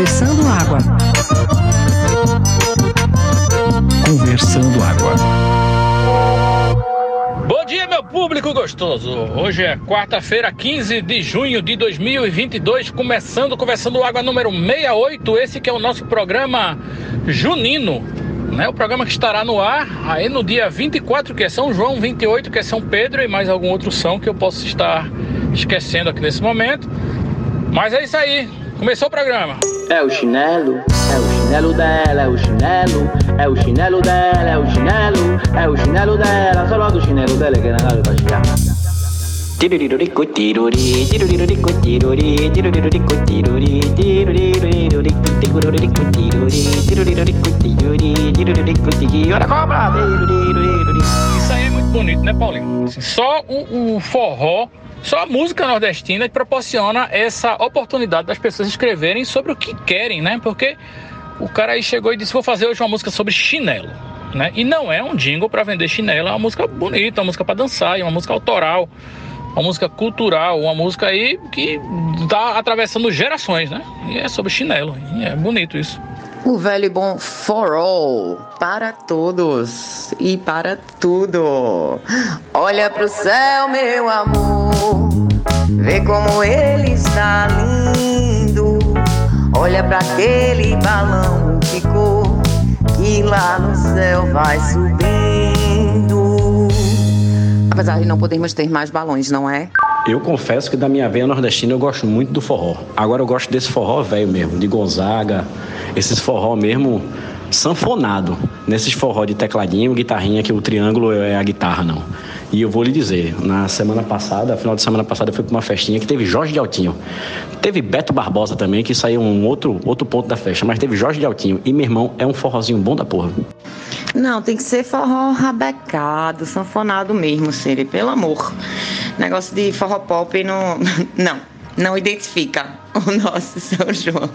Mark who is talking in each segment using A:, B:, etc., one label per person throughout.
A: Conversando Água.
B: Conversando Água.
C: Bom dia, meu público gostoso. Hoje é quarta-feira, 15 de junho de 2022, começando Conversando Água número 68. Esse que é o nosso programa junino, né? O programa que estará no ar aí no dia 24, que é São João, 28, que é São Pedro e mais algum outro São que eu posso estar esquecendo aqui nesse momento. Mas é isso aí. Começou o programa.
D: É o chinelo, é o chinelo dela, é o chinelo, é o chinelo dela, é o chinelo, é o chinelo dela, só do chinelo dela que não vai chegar.
E: Tirurirurico, tiruri, tirurirurico, tiruri, tirurirurico, tiruri, tirurirurico, tirurico, tiruri, tirurirurico, tiruri, tirurirurico, tiruri, ora cobra, tirurirurico.
C: Isso aí é muito bonito, né, Paulinho? Assim, Só o, o forró, só a música nordestina proporciona essa oportunidade das pessoas escreverem sobre o que querem, né? Porque o cara aí chegou e disse: Vou fazer hoje uma música sobre chinelo. Né? E não é um jingle para vender chinelo, é uma música bonita, uma música para dançar, é uma música autoral, uma música cultural, uma música aí que tá atravessando gerações, né? E é sobre chinelo, é bonito isso.
F: O velho e bom for all, para todos e para tudo. Olha pro céu, meu amor, vê como ele está lindo. Olha para aquele balão de cor que lá no céu vai subindo. Apesar de não podermos ter mais balões, não é?
G: Eu confesso que da minha veia nordestina eu gosto muito do forró. Agora eu gosto desse forró velho mesmo, de Gonzaga, esses forró mesmo sanfonado. Nesses forró de tecladinho, guitarrinha, que o triângulo é a guitarra, não. E eu vou lhe dizer, na semana passada, final de semana passada, eu fui para uma festinha que teve Jorge de Altinho. Teve Beto Barbosa também, que saiu um outro, outro ponto da festa, mas teve Jorge de Altinho. E meu irmão, é um forrozinho bom da porra.
F: Não, tem que ser forró rabecado, sanfonado mesmo, Siri, pelo amor. Negócio de forró pop não. Não, não identifica o nosso São João.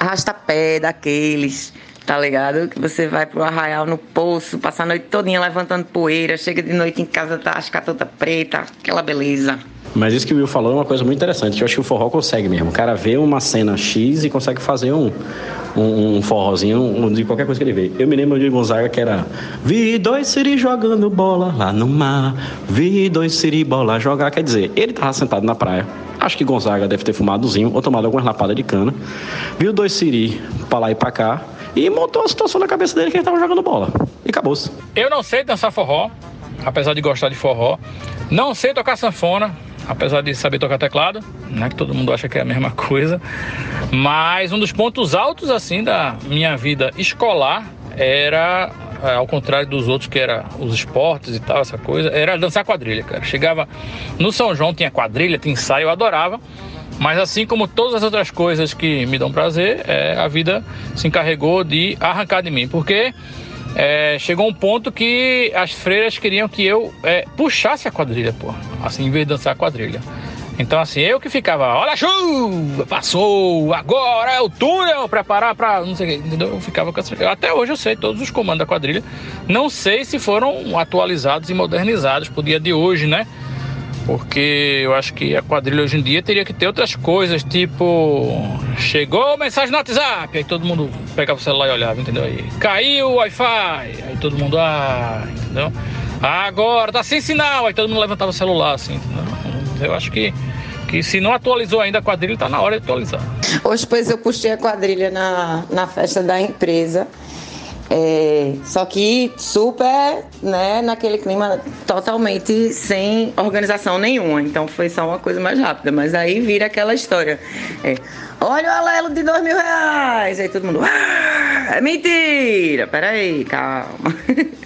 F: Arrasta-pé daqueles, tá ligado? Que você vai pro arraial no poço, passa a noite todinha levantando poeira, chega de noite em casa, tá as toda preta, aquela beleza.
G: Mas isso que o Will falou é uma coisa muito interessante. Eu acho que o forró consegue mesmo. O cara vê uma cena X e consegue fazer um, um, um forrozinho um, de qualquer coisa que ele vê. Eu me lembro de Gonzaga que era Vi dois siri jogando bola lá no mar, vi dois siri bola jogar. Quer dizer, ele tava sentado na praia. Acho que Gonzaga deve ter fumadozinho ou tomado alguma lapada de cana. Viu dois siri pra lá e pra cá e montou a situação na cabeça dele que ele tava jogando bola. E acabou-se.
C: Eu não sei dançar forró, apesar de gostar de forró. Não sei tocar sanfona, apesar de saber tocar teclado, né? Que todo mundo acha que é a mesma coisa. Mas um dos pontos altos, assim, da minha vida escolar era, é, ao contrário dos outros, que era os esportes e tal, essa coisa, era dançar quadrilha, cara. Chegava no São João, tinha quadrilha, tinha ensaio, eu adorava. Mas assim como todas as outras coisas que me dão prazer, é, a vida se encarregou de arrancar de mim. Porque é, chegou um ponto que as freiras queriam que eu é, puxasse a quadrilha, pô. Assim, em vez de dançar a quadrilha. Então, assim, eu que ficava, olha a chuva, passou, agora é o túnel, preparar pra. não sei o que, entendeu? Eu ficava com essa. Até hoje eu sei todos os comandos da quadrilha. Não sei se foram atualizados e modernizados pro dia de hoje, né? Porque eu acho que a quadrilha hoje em dia teria que ter outras coisas, tipo. Chegou mensagem no WhatsApp, aí todo mundo pegava o celular e olhava, entendeu? Aí caiu o Wi-Fi, aí todo mundo, ah, entendeu? Agora tá sem sinal, aí todo mundo levantava o celular, assim, entendeu? Eu acho que, que se não atualizou ainda a quadrilha, tá na hora de atualizar.
F: Hoje, pois, eu puxei a quadrilha na, na festa da empresa. É, só que super, né, naquele clima totalmente sem organização nenhuma. Então foi só uma coisa mais rápida. Mas aí vira aquela história. É, Olha o alelo de dois mil reais. Aí todo mundo. Ah, é mentira! Peraí, calma.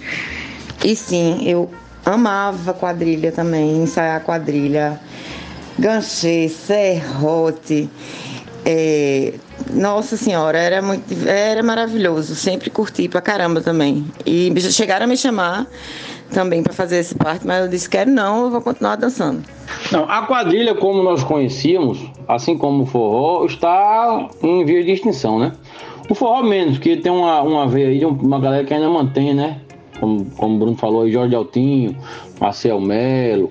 F: e sim, eu amava quadrilha também, ensaiar quadrilha. Ganchê, serrote. É, nossa senhora, era muito, era maravilhoso. Sempre curti pra caramba também. E chegaram a me chamar também para fazer essa parte, mas eu disse quero não, eu vou continuar dançando.
H: Não, a quadrilha como nós conhecíamos, assim como o forró, está em via de extinção, né? O forró menos, que tem uma, uma veia aí de uma galera que ainda mantém, né? Como, como o Bruno falou aí, Jorge Altinho, Marcel Melo,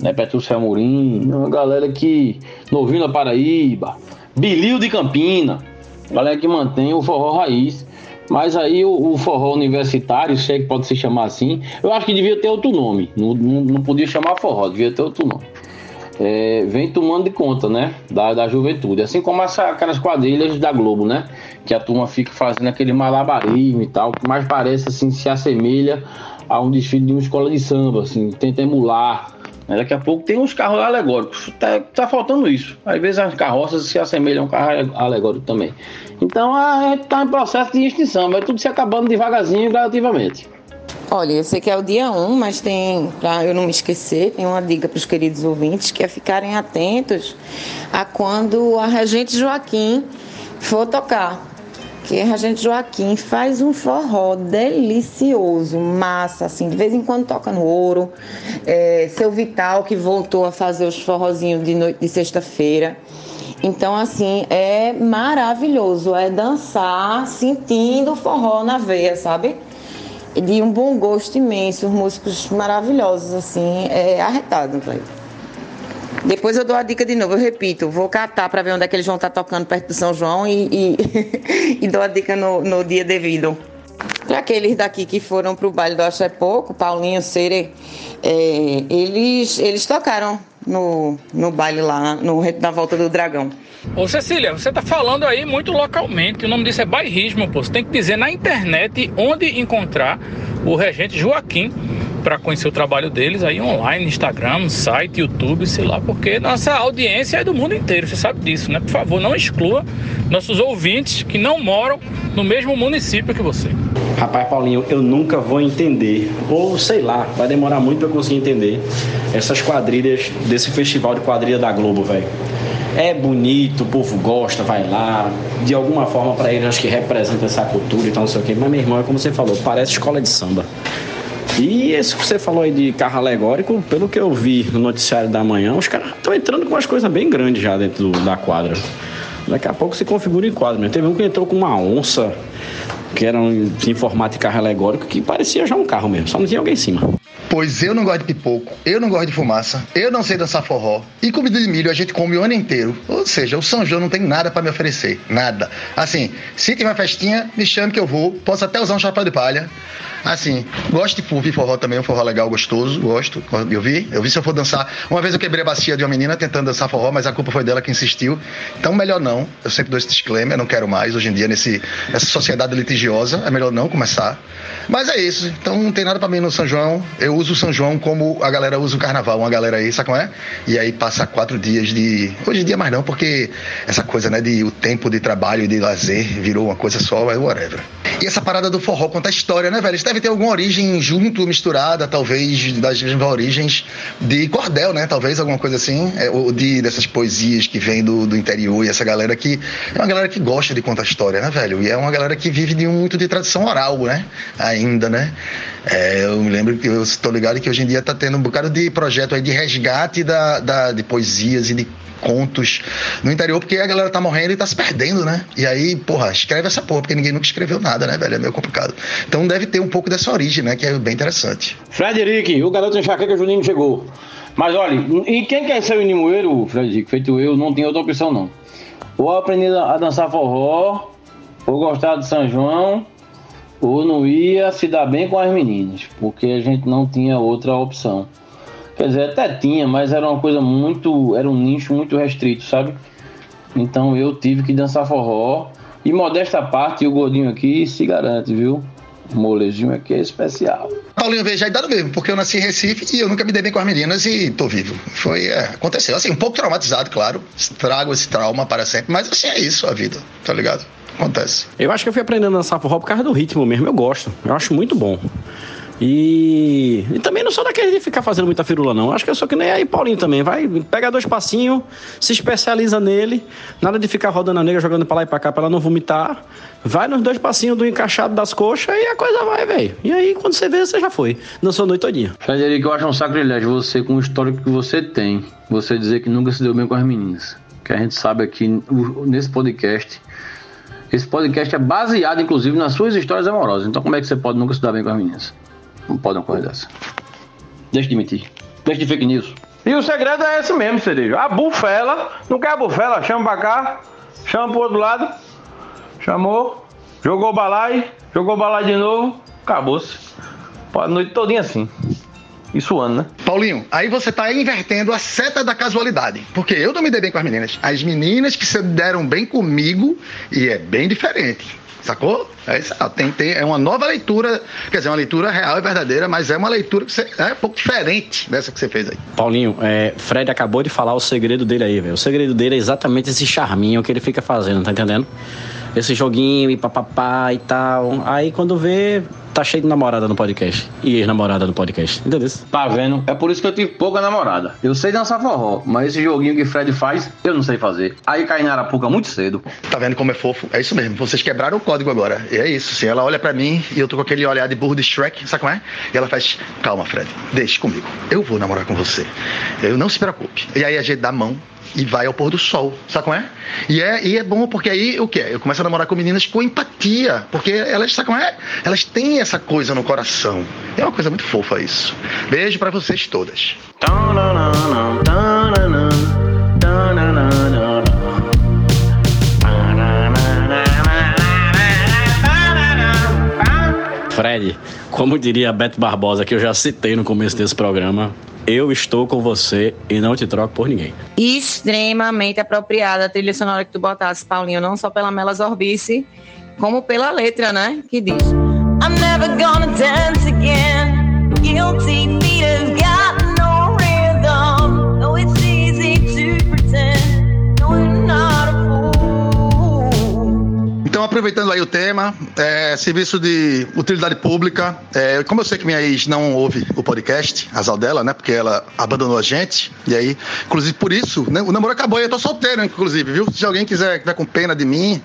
H: né? Petrúcio Amorim, uma galera que. Novinho da Paraíba, Bilil de Campina, galera que mantém o forró raiz. Mas aí o, o, forró universitário, se é que pode se chamar assim, eu acho que devia ter outro nome. Não, não, não podia chamar forró, devia ter outro nome. É, vem tomando de conta, né? Da, da juventude. Assim como essa, aquelas quadrilhas da Globo, né? Que a turma fica fazendo aquele malabarismo e tal, que mais parece assim, se assemelha a um desfile de uma escola de samba, assim, tenta emular. Daqui a pouco tem uns carros alegóricos. Tá, tá faltando isso. Às vezes as carroças se assemelham a um carro alegórico também. Então a gente está em processo de extinção, vai tudo se acabando devagarzinho gradativamente.
F: Olha, eu sei que é o dia 1, um, mas tem, para eu não me esquecer, tem uma dica para os queridos ouvintes que é ficarem atentos a quando a Regente Joaquim for tocar. Que a Regente Joaquim faz um forró delicioso, massa, assim, de vez em quando toca no ouro. É, Seu Vital, que voltou a fazer os forrozinhos de noite de sexta-feira. Então, assim, é maravilhoso. É dançar sentindo o forró na veia, sabe? De um bom gosto imenso, músicos maravilhosos, assim, é arretado, velho. Depois eu dou a dica de novo, eu repito, vou catar para ver onde é que eles vão estar tá tocando perto do São João e, e, e dou a dica no, no dia devido. Para aqueles daqui que foram para o baile do Axé Pouco, Paulinho, Cere, é, eles, eles tocaram no, no baile lá, no na volta do Dragão.
C: Ô Cecília, você tá falando aí muito localmente, o nome disso é bairrismo, pô. Você tem que dizer na internet onde encontrar o regente Joaquim para conhecer o trabalho deles aí online, Instagram, site, YouTube, sei lá, porque nossa audiência é do mundo inteiro, você sabe disso, né? Por favor, não exclua nossos ouvintes que não moram no mesmo município que você.
G: Rapaz, Paulinho, eu nunca vou entender, ou sei lá, vai demorar muito para conseguir entender essas quadrilhas desse festival de quadrilha da Globo, velho. É bonito, o povo gosta, vai lá, de alguma forma para eles acho que representa essa cultura e tal, não sei o quê. Mas, meu irmão, é como você falou, parece escola de samba. E esse que você falou aí de carro alegórico, pelo que eu vi no noticiário da manhã, os caras estão entrando com umas coisas bem grandes já dentro do, da quadra. Daqui a pouco se configura em quadro mesmo. Teve um que entrou com uma onça, que era um, em formato de carro alegórico, que parecia já um carro mesmo, só não tinha alguém em cima.
I: Pois eu não gosto de pipoco, eu não gosto de fumaça, eu não sei dançar forró. E comida de milho a gente come o ano inteiro. Ou seja, o São João não tem nada para me oferecer. Nada. Assim, se tiver festinha, me chame que eu vou. Posso até usar um chapéu de palha. Assim, gosto de ouvir forró também, um forró legal, gostoso, gosto. Eu vi, eu vi se eu for dançar. Uma vez eu quebrei a bacia de uma menina tentando dançar forró, mas a culpa foi dela que insistiu. Então, melhor não. Eu sempre dou esse disclaimer, não quero mais. Hoje em dia, nesse, nessa sociedade litigiosa, é melhor não começar. Mas é isso. Então, não tem nada para mim no São João. Eu uso o São João como a galera usa o carnaval. Uma galera aí, sabe como é? E aí passa quatro dias de. Hoje em dia mais não, porque essa coisa, né, de o tempo de trabalho e de lazer virou uma coisa só, é whatever. E essa parada do forró conta a história, né, velho? Isso deve ter alguma origem junto, misturada, talvez, das origens de cordel, né? Talvez alguma coisa assim, é, ou de dessas poesias que vem do, do interior e essa galera que é uma galera que gosta de contar história, né, velho? E é uma galera que vive de muito de tradição oral, né? Ainda, né? É, eu me lembro que eu estou ligado que hoje em dia está tendo um bocado de projeto aí de resgate da, da, de poesias e de contos no interior, porque a galera tá morrendo e tá se perdendo, né? E aí, porra, escreve essa porra, porque ninguém nunca escreveu nada, né, velho? É meio complicado. Então deve ter um pouco dessa origem, né? Que é bem interessante.
H: Frederic, o garoto enxaqueca Juninho chegou. Mas olha, e quem quer ser o Inimoeiro, Frederic, feito eu, não tem outra opção não. Ou aprender a dançar forró, ou gostar de São João, ou não ia se dar bem com as meninas, porque a gente não tinha outra opção. Quer dizer, até tinha, mas era uma coisa muito. Era um nicho muito restrito, sabe? Então eu tive que dançar forró. E modesta parte, o gordinho aqui se garante, viu? O molezinho aqui é especial.
I: Paulinho veja a idade mesmo, porque eu nasci em Recife e eu nunca me dei bem com as meninas e tô vivo. Foi, é, aconteceu. Assim, um pouco traumatizado, claro. Trago esse trauma para sempre, mas assim é isso a vida, tá ligado? Acontece.
G: Eu acho que eu fui aprendendo a dançar forró por causa do ritmo mesmo, eu gosto. Eu acho muito bom. E, e também não sou daquele de ficar fazendo muita firula, não. Acho que eu sou que nem aí Paulinho também. Vai, pega dois passinhos, se especializa nele. Nada de ficar rodando a nega, jogando pra lá e pra cá pra ela não vomitar. Vai nos dois passinhos do encaixado das coxas e a coisa vai, velho. E aí, quando você vê, você já foi. Dançou a noite todinha.
H: Frederico, eu acho um sacrilégio você, com o histórico que você tem, você dizer que nunca se deu bem com as meninas. Que a gente sabe aqui nesse podcast. Esse podcast é baseado, inclusive, nas suas histórias amorosas. Então, como é que você pode nunca se dar bem com as meninas? Não pode uma coisa dessa. Deixa de mentir. Deixa de fake news.
J: E o segredo é esse mesmo, Cerejo. A bufela, não quer a bufela, chama pra cá, chama pro outro lado. Chamou, jogou balai, jogou balai de novo, acabou-se. A noite todinha assim. Isso ano, né?
I: Paulinho, aí você tá invertendo a seta da casualidade. Porque eu não me dei bem com as meninas. As meninas que se deram bem comigo e é bem diferente. Sacou? É, tem, tem, é uma nova leitura, quer dizer, uma leitura real e verdadeira, mas é uma leitura que você, é um pouco diferente dessa que você fez aí.
G: Paulinho, é, Fred acabou de falar o segredo dele aí, velho. O segredo dele é exatamente esse charminho que ele fica fazendo, tá entendendo? Esse joguinho e papapá e tal. Aí quando vê, tá cheio de namorada no podcast. E ex-namorada no podcast. Entendeu?
H: Tá vendo? É por isso que eu tive pouca namorada. Eu sei dançar forró, mas esse joguinho que Fred faz, eu não sei fazer. Aí cai na arapuca muito cedo.
I: Tá vendo como é fofo? É isso mesmo. Vocês quebraram o código agora. E é isso. Sim, ela olha pra mim e eu tô com aquele olhar de burro de Shrek, sabe como é? E ela faz: Calma, Fred, deixe comigo. Eu vou namorar com você. Eu não se preocupe. E aí a gente dá a mão e vai ao pôr do sol, sabe como é? E é, e é bom porque aí o quê? Eu começo a namorar com meninas com empatia, porque elas, sabe como é? Elas têm essa coisa no coração. É uma coisa muito fofa isso. Beijo pra vocês todas.
G: Fred, como diria Beto Barbosa, que eu já citei no começo desse programa, eu estou com você e não te troco por ninguém.
F: Extremamente apropriada a trilha sonora que tu botasse, Paulinho, não só pela Mela Zorbice, como pela letra, né? Que diz: I'm never gonna dance again. Guilty feet have
I: aproveitando aí o tema, é, serviço de utilidade pública. é, como eu sei que minha ex não ouve o podcast, azar dela, né? Porque ela abandonou a gente. E aí, inclusive por isso, né, o namoro acabou e eu tô solteiro, inclusive, viu? Se alguém quiser tiver com pena de mim,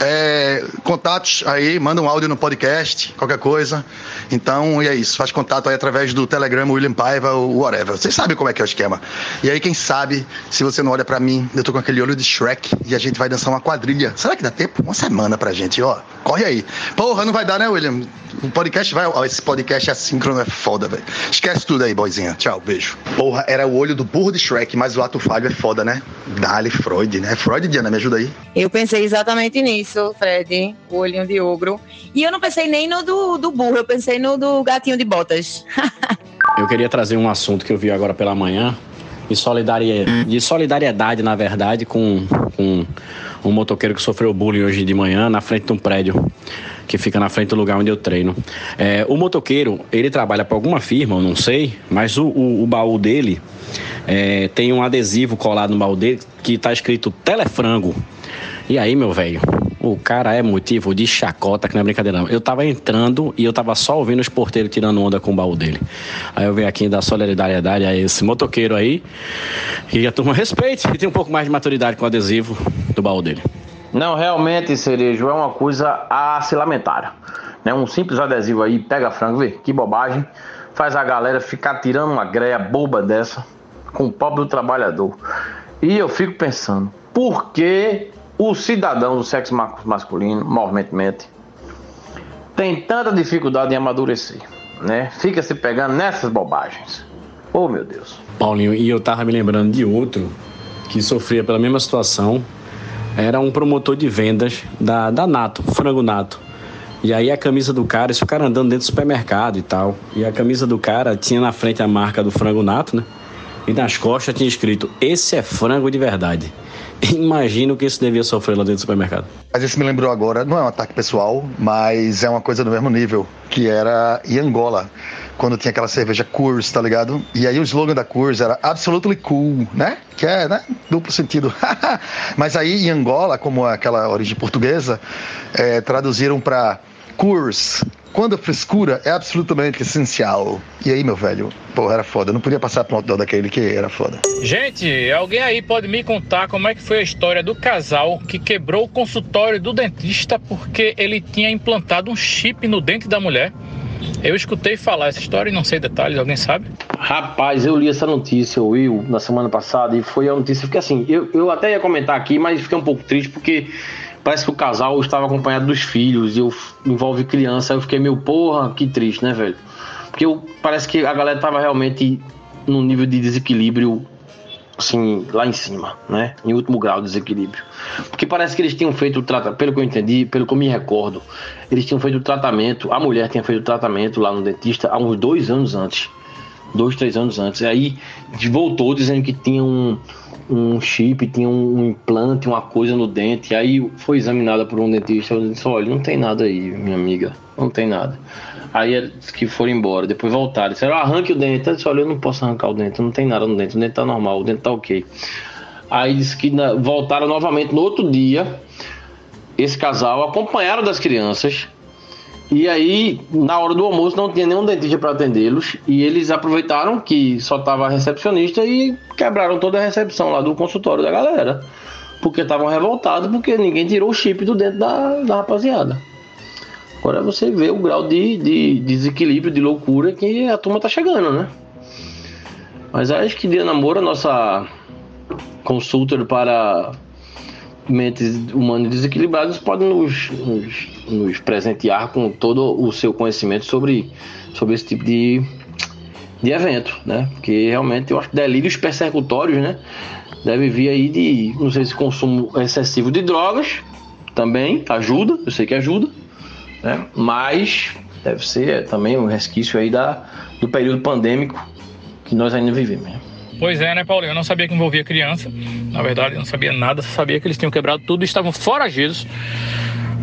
I: é, contatos aí, manda um áudio no podcast, qualquer coisa. Então, e é isso. Faz contato aí através do Telegram, William Paiva, ou whatever. Vocês sabem como é que é o esquema. E aí, quem sabe, se você não olha pra mim, eu tô com aquele olho de Shrek e a gente vai dançar uma quadrilha. Será que dá tempo? Uma semana pra gente, ó. Corre aí. Porra, não vai dar, né, William? O podcast vai. Ó, esse podcast assíncrono é foda, velho. Esquece tudo aí, boizinha. Tchau, beijo. Porra, era o olho do burro de Shrek, mas o ato falho é foda, né? Dali Freud, né? Freud, Diana, me ajuda aí.
F: Eu pensei exatamente nisso, Fred, o olhinho de ogro. E eu não pensei nem no do, do burro, eu pensei no do gatinho de botas.
G: Eu queria trazer um assunto que eu vi agora pela manhã, de solidariedade, de solidariedade na verdade, com, com um motoqueiro que sofreu bullying hoje de manhã na frente de um prédio que fica na frente do lugar onde eu treino. É, o motoqueiro, ele trabalha para alguma firma, eu não sei, mas o, o, o baú dele é, tem um adesivo colado no baú dele que tá escrito Telefrango. E aí, meu velho, o cara é motivo de chacota, que não é brincadeira não. Eu tava entrando e eu tava só ouvindo os porteiros tirando onda com o baú dele. Aí eu venho aqui dar solidariedade a esse motoqueiro aí. E a turma respeite e tem um pouco mais de maturidade com o adesivo do baú dele.
H: Não, realmente, Cerejo, é uma coisa a se lamentar. Né? Um simples adesivo aí, pega frango, vê, que bobagem. Faz a galera ficar tirando uma greia boba dessa com o pobre do trabalhador. E eu fico pensando, por que o cidadão do sexo ma- masculino, movimentemente, tem tanta dificuldade em amadurecer? Né? Fica se pegando nessas bobagens. Oh, meu Deus.
G: Paulinho, e eu tava me lembrando de outro que sofria pela mesma situação. Era um promotor de vendas da, da Nato, frango Nato. E aí a camisa do cara, o cara andando dentro do supermercado e tal. E a camisa do cara tinha na frente a marca do frango Nato, né? E nas costas tinha escrito: Esse é frango de verdade. Imagina o que isso devia sofrer lá dentro do supermercado.
I: Mas isso me lembrou agora, não é um ataque pessoal, mas é uma coisa do mesmo nível, que era em Angola, quando tinha aquela cerveja Coors, tá ligado? E aí o slogan da Coors era Absolutely Cool, né? Que é, né? Duplo sentido. mas aí em Angola, como é aquela origem portuguesa, é, traduziram para Curs. Quando a frescura é absolutamente essencial. E aí, meu velho? Pô, era foda. Eu não podia passar pro outdoor daquele que era foda.
C: Gente, alguém aí pode me contar como é que foi a história do casal que quebrou o consultório do dentista porque ele tinha implantado um chip no dente da mulher? Eu escutei falar essa história e não sei detalhes, alguém sabe?
H: Rapaz, eu li essa notícia, Will, na semana passada, e foi a notícia, porque assim, eu, eu até ia comentar aqui, mas fiquei um pouco triste porque parece que o casal estava acompanhado dos filhos e eu, envolve criança, eu fiquei meio, porra, que triste, né, velho? Porque eu, parece que a galera tava realmente num nível de desequilíbrio, assim, lá em cima, né? Em último grau de desequilíbrio. Porque parece que eles tinham feito o tratamento, pelo que eu entendi, pelo que eu me recordo, eles tinham feito o tratamento, a mulher tinha feito o tratamento lá no dentista há uns dois anos antes. Dois, três anos antes. Aí voltou dizendo que tinha um, um chip, tinha um implante, uma coisa no dente. Aí foi examinada por um dentista. Eu disse: olha, não tem nada aí, minha amiga. Não tem nada. Aí eles que foram embora, depois voltaram. Disseram: arranque o dente. Eu disse: olha, eu não posso arrancar o dente, não tem nada no dente. O dente tá normal, o dente tá ok. Aí disse que na, voltaram novamente no outro dia. Esse casal acompanharam das crianças. E aí, na hora do almoço, não tinha nenhum dentista para atendê-los. E eles aproveitaram que só tava recepcionista e quebraram toda a recepção lá do consultório da galera. Porque estavam revoltados, porque ninguém tirou o chip do dentro da, da rapaziada. Agora você vê o grau de, de desequilíbrio, de loucura que a turma tá chegando, né? Mas acho que dia namoro, a nossa consultor para mentes humanas desequilibradas podem nos, nos, nos, presentear com todo o seu conhecimento sobre, sobre esse tipo de, de evento, né? Porque realmente eu acho que delírios persecutórios, né? Deve vir aí de, não sei se consumo excessivo de drogas, também ajuda, eu sei que ajuda, né? Mas deve ser também um resquício aí da, do período pandêmico que nós ainda vivemos. Né?
C: Pois é, né, Paulinho? Eu não sabia que envolvia criança. Na verdade, eu não sabia nada, sabia que eles tinham quebrado tudo e estavam foragidos.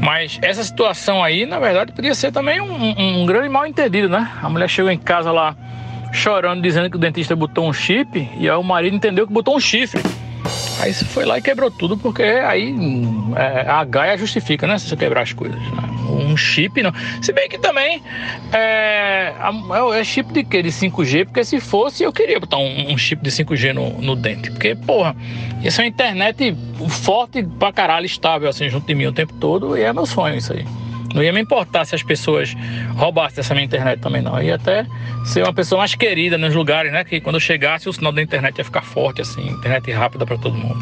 C: Mas essa situação aí, na verdade, podia ser também um, um grande mal entendido, né? A mulher chegou em casa lá chorando, dizendo que o dentista botou um chip, e aí o marido entendeu que botou um chifre. Aí você foi lá e quebrou tudo, porque aí é, a Gaia justifica, né? Se você quebrar as coisas. Né? Um chip não. Se bem que também é, é chip de quê? De 5G, porque se fosse eu queria botar um, chip de 5G no, no, dente. Porque, porra, isso é uma internet forte pra caralho, estável assim, junto de mim o tempo todo, e é meu sonho isso aí. Não ia me importar se as pessoas roubassem essa minha internet também, não. Eu ia até ser uma pessoa mais querida nos lugares, né? Que quando eu chegasse, o sinal da internet ia ficar forte, assim, internet rápida para todo mundo.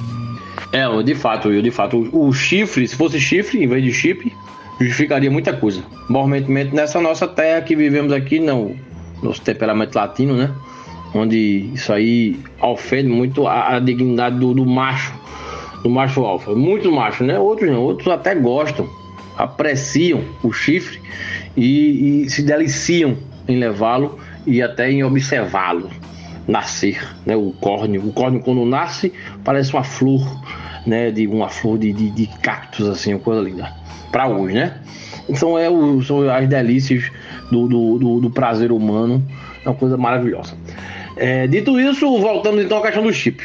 H: É, de fato, eu de fato, o chifre, se fosse chifre em vez de chip, justificaria muita coisa. Momentemente nessa nossa terra que vivemos aqui, não, nosso temperamento latino, né? Onde isso aí ofende muito a, a dignidade do, do macho, do macho alfa. Muitos machos, né? Outros não, outros até gostam apreciam o chifre e, e se deliciam em levá-lo e até em observá-lo nascer, né? O córneo, o córneo quando nasce parece uma flor, né? De uma flor de, de, de cactos assim, uma coisa linda. Para hoje, né? Então é o, são as delícias do, do, do, do prazer humano, é uma coisa maravilhosa. É, dito isso, voltamos então à questão do chip.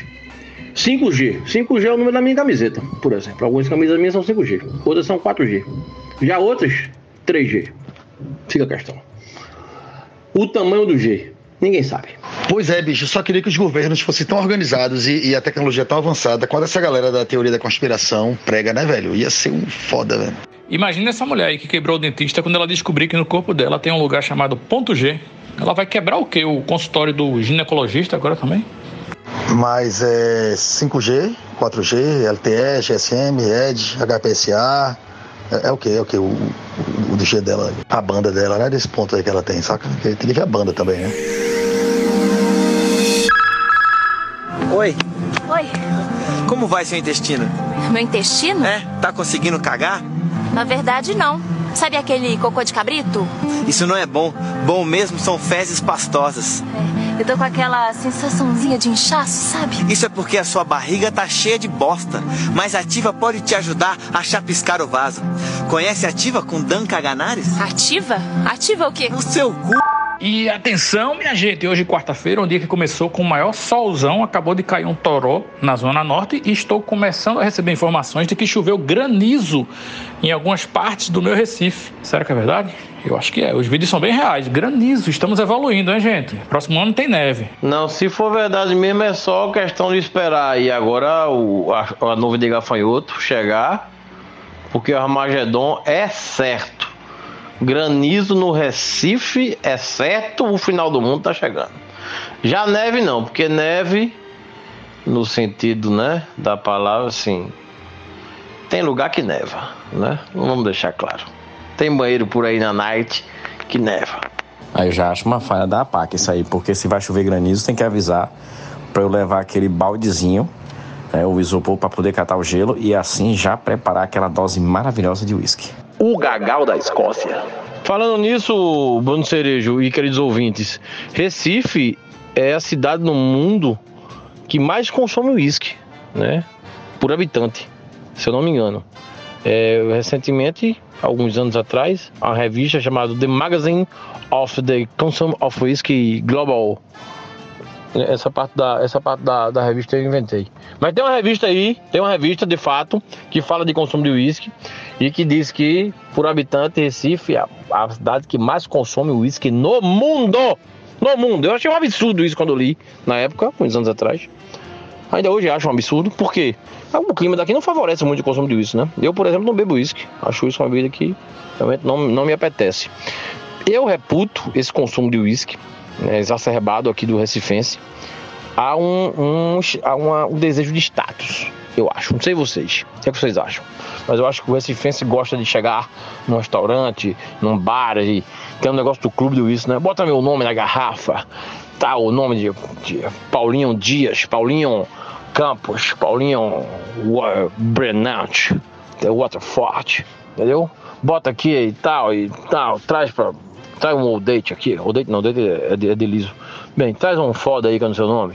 H: 5G. 5G é o número da minha camiseta, por exemplo. Algumas camisas minhas são 5G, outras são 4G. Já outras, 3G. Fica a questão. O tamanho do G, ninguém sabe.
I: Pois é, bicho, só queria que os governos fossem tão organizados e, e a tecnologia tão avançada quando essa galera da teoria da conspiração prega, né, velho? Ia ser um foda, velho.
C: Imagina essa mulher aí que quebrou o dentista quando ela descobrir que no corpo dela tem um lugar chamado ponto G. Ela vai quebrar o quê? O consultório do ginecologista agora também?
I: Mas é 5G, 4G, LTE, GSM, ED, HPSA. É, é o que? É o que? O, o, o G dela, a banda dela, né? Desse ponto aí que ela tem, saca? Tem que ver a banda também, né?
K: Oi.
L: Oi.
K: Como vai seu intestino?
L: Meu intestino?
K: É, tá conseguindo cagar?
L: Na verdade, não. Sabe aquele cocô de cabrito?
K: Isso não é bom. Bom mesmo são fezes pastosas.
L: É. Eu tô com aquela sensaçãozinha de inchaço, sabe?
K: Isso é porque a sua barriga tá cheia de bosta. Mas a Ativa pode te ajudar a chapiscar o vaso. Conhece a Ativa com Dan Caganares?
L: Ativa? Ativa o quê?
K: O seu cu.
C: E atenção, minha gente, hoje quarta-feira, um dia que começou com o maior solzão, acabou de cair um toró na zona norte e estou começando a receber informações de que choveu granizo em algumas partes do meu Recife. Será que é verdade? Eu acho que é. Os vídeos são bem reais. Granizo, estamos evoluindo, hein, gente? Próximo ano tem neve.
H: Não, se for verdade mesmo, é só questão de esperar e agora o, a, a nuvem de gafanhoto chegar, porque o Armagedon é certo. Granizo no Recife é certo, o final do mundo tá chegando. Já neve não, porque neve, no sentido, né, da palavra, assim, tem lugar que neva, né? Vamos deixar claro. Tem banheiro por aí na night que neva.
G: Aí eu já acho uma falha da APAC isso aí, porque se vai chover granizo, tem que avisar para eu levar aquele baldezinho, né, o isopor para poder catar o gelo e assim já preparar aquela dose maravilhosa de uísque.
H: O Gagal da Escócia. Falando nisso, Bruno Cerejo e queridos ouvintes, Recife é a cidade no mundo que mais consome uísque, né? Por habitante, se eu não me engano. É, recentemente, alguns anos atrás, a revista chamada The Magazine of the Consumption of Whisky Global. Essa parte, da, essa parte da, da revista eu inventei. Mas tem uma revista aí, tem uma revista de fato, que fala de consumo de uísque e que diz que, por habitante, Recife é a cidade que mais consome uísque no mundo. No mundo. Eu achei um absurdo isso quando li, na época, muitos anos atrás. Ainda hoje acho um absurdo, porque o clima daqui não favorece muito o consumo de uísque, né? Eu, por exemplo, não bebo uísque. Acho isso uma bebida que realmente não, não me apetece. Eu reputo esse consumo de uísque né, exacerbado aqui do Recifense a um, um, a uma, um desejo de status, eu acho. Não sei vocês. O que, é que vocês acham? Mas eu acho que o Recifense gosta de chegar num restaurante, num bar, e tem um negócio do clube do isso, né? Bota meu nome na garrafa, tá? O nome de, de Paulinho Dias, Paulinho Campos, Paulinho Brenant, Waterford, entendeu? Bota aqui e tal, e tal, traz pra. Traz um old date aqui. Old date não, old é é de liso. Bem, traz um foda aí que é no seu nome.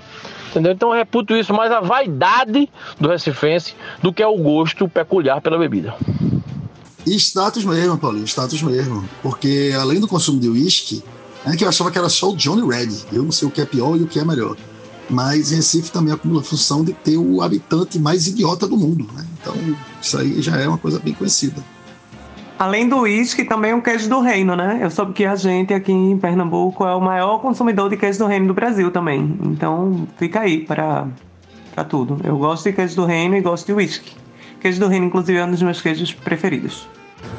H: Entendeu? Então eu reputo isso mais a vaidade do recifense do que é o gosto peculiar pela bebida.
I: E status mesmo, Paulinho, status mesmo. Porque além do consumo de uísque, é que eu achava que era só o Johnny Red. Eu não sei o que é pior e o que é melhor. Mas Recife também acumula a função de ter o habitante mais idiota do mundo. Né? Então, isso aí já é uma coisa bem conhecida.
M: Além do uísque, também o queijo do reino, né? Eu soube que a gente aqui em Pernambuco é o maior consumidor de queijo do reino do Brasil também. Então, fica aí para tudo. Eu gosto de queijo do reino e gosto de uísque. Queijo do reino, inclusive, é um dos meus queijos preferidos.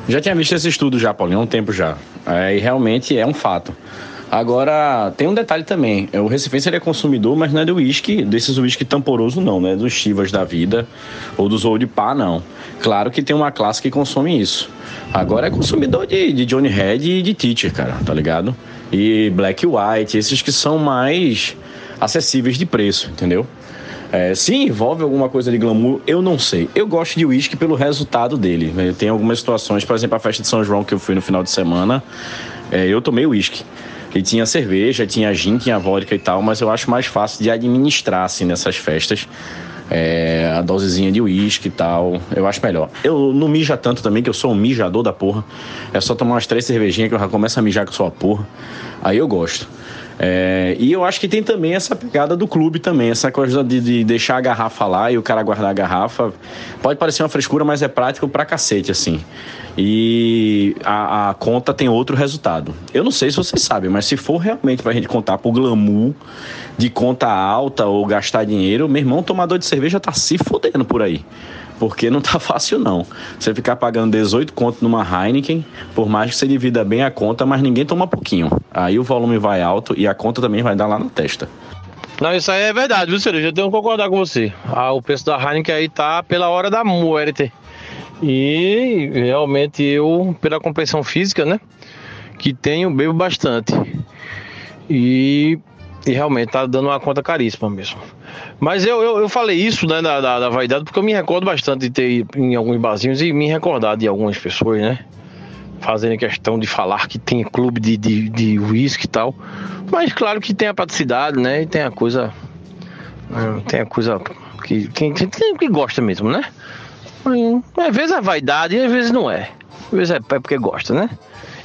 G: Já tinha visto esse estudo já, Paulinho, há um tempo já. É, e realmente é um fato. Agora, tem um detalhe também. O Recifense ele é consumidor, mas não é do uísque, desses uísque tamporoso não, né? Dos Chivas da vida ou dos Old Pá, não. Claro que tem uma classe que consome isso. Agora é consumidor de, de Johnny Head e de Teacher, cara, tá ligado? E Black White, esses que são mais acessíveis de preço, entendeu? É, se envolve alguma coisa de glamour, eu não sei. Eu gosto de uísque pelo resultado dele. Né? Tem algumas situações, por exemplo, a festa de São João que eu fui no final de semana, é, eu tomei uísque. E tinha cerveja, tinha gin, tinha vodka e tal, mas eu acho mais fácil de administrar, assim, nessas festas. É, a dosezinha de uísque e tal, eu acho melhor. Eu não mija tanto também, que eu sou um mijador da porra. É só tomar umas três cervejinhas que eu já começo a mijar com sua porra. Aí eu gosto. É, e eu acho que tem também essa pegada do clube também, essa coisa de, de, deixar a garrafa lá e o cara guardar a garrafa. Pode parecer uma frescura, mas é prático pra cacete, assim. E a, a conta tem outro resultado. Eu não sei se vocês sabem, mas se for realmente pra gente contar pro glamour de conta alta ou gastar dinheiro, meu irmão tomador de cerveja tá se fodendo por aí porque não tá fácil não. Você ficar pagando 18 conto numa Heineken, por mais que você divida bem a conta, mas ninguém toma pouquinho. Aí o volume vai alto e a conta também vai dar lá na testa.
H: Não, isso aí é verdade, viu, Cereja? Eu tenho que concordar com você. Ah, o preço da Heineken aí tá pela hora da muerte. E realmente eu, pela compreensão física, né? Que tenho, bebo bastante. E, e realmente tá dando uma conta caríssima mesmo. Mas eu, eu, eu falei isso, né, da, da, da, vaidade, porque eu me recordo bastante de ter ido em alguns barzinhos e me recordar de algumas pessoas, né? Fazendo questão de falar que tem clube de, de, de uísque e tal. Mas claro que tem a praticidade, né? E tem a coisa. né, Tem a coisa que, que, que, gosta mesmo, né? Às vezes é vaidade e às vezes não é. Às vezes é porque gosta, né?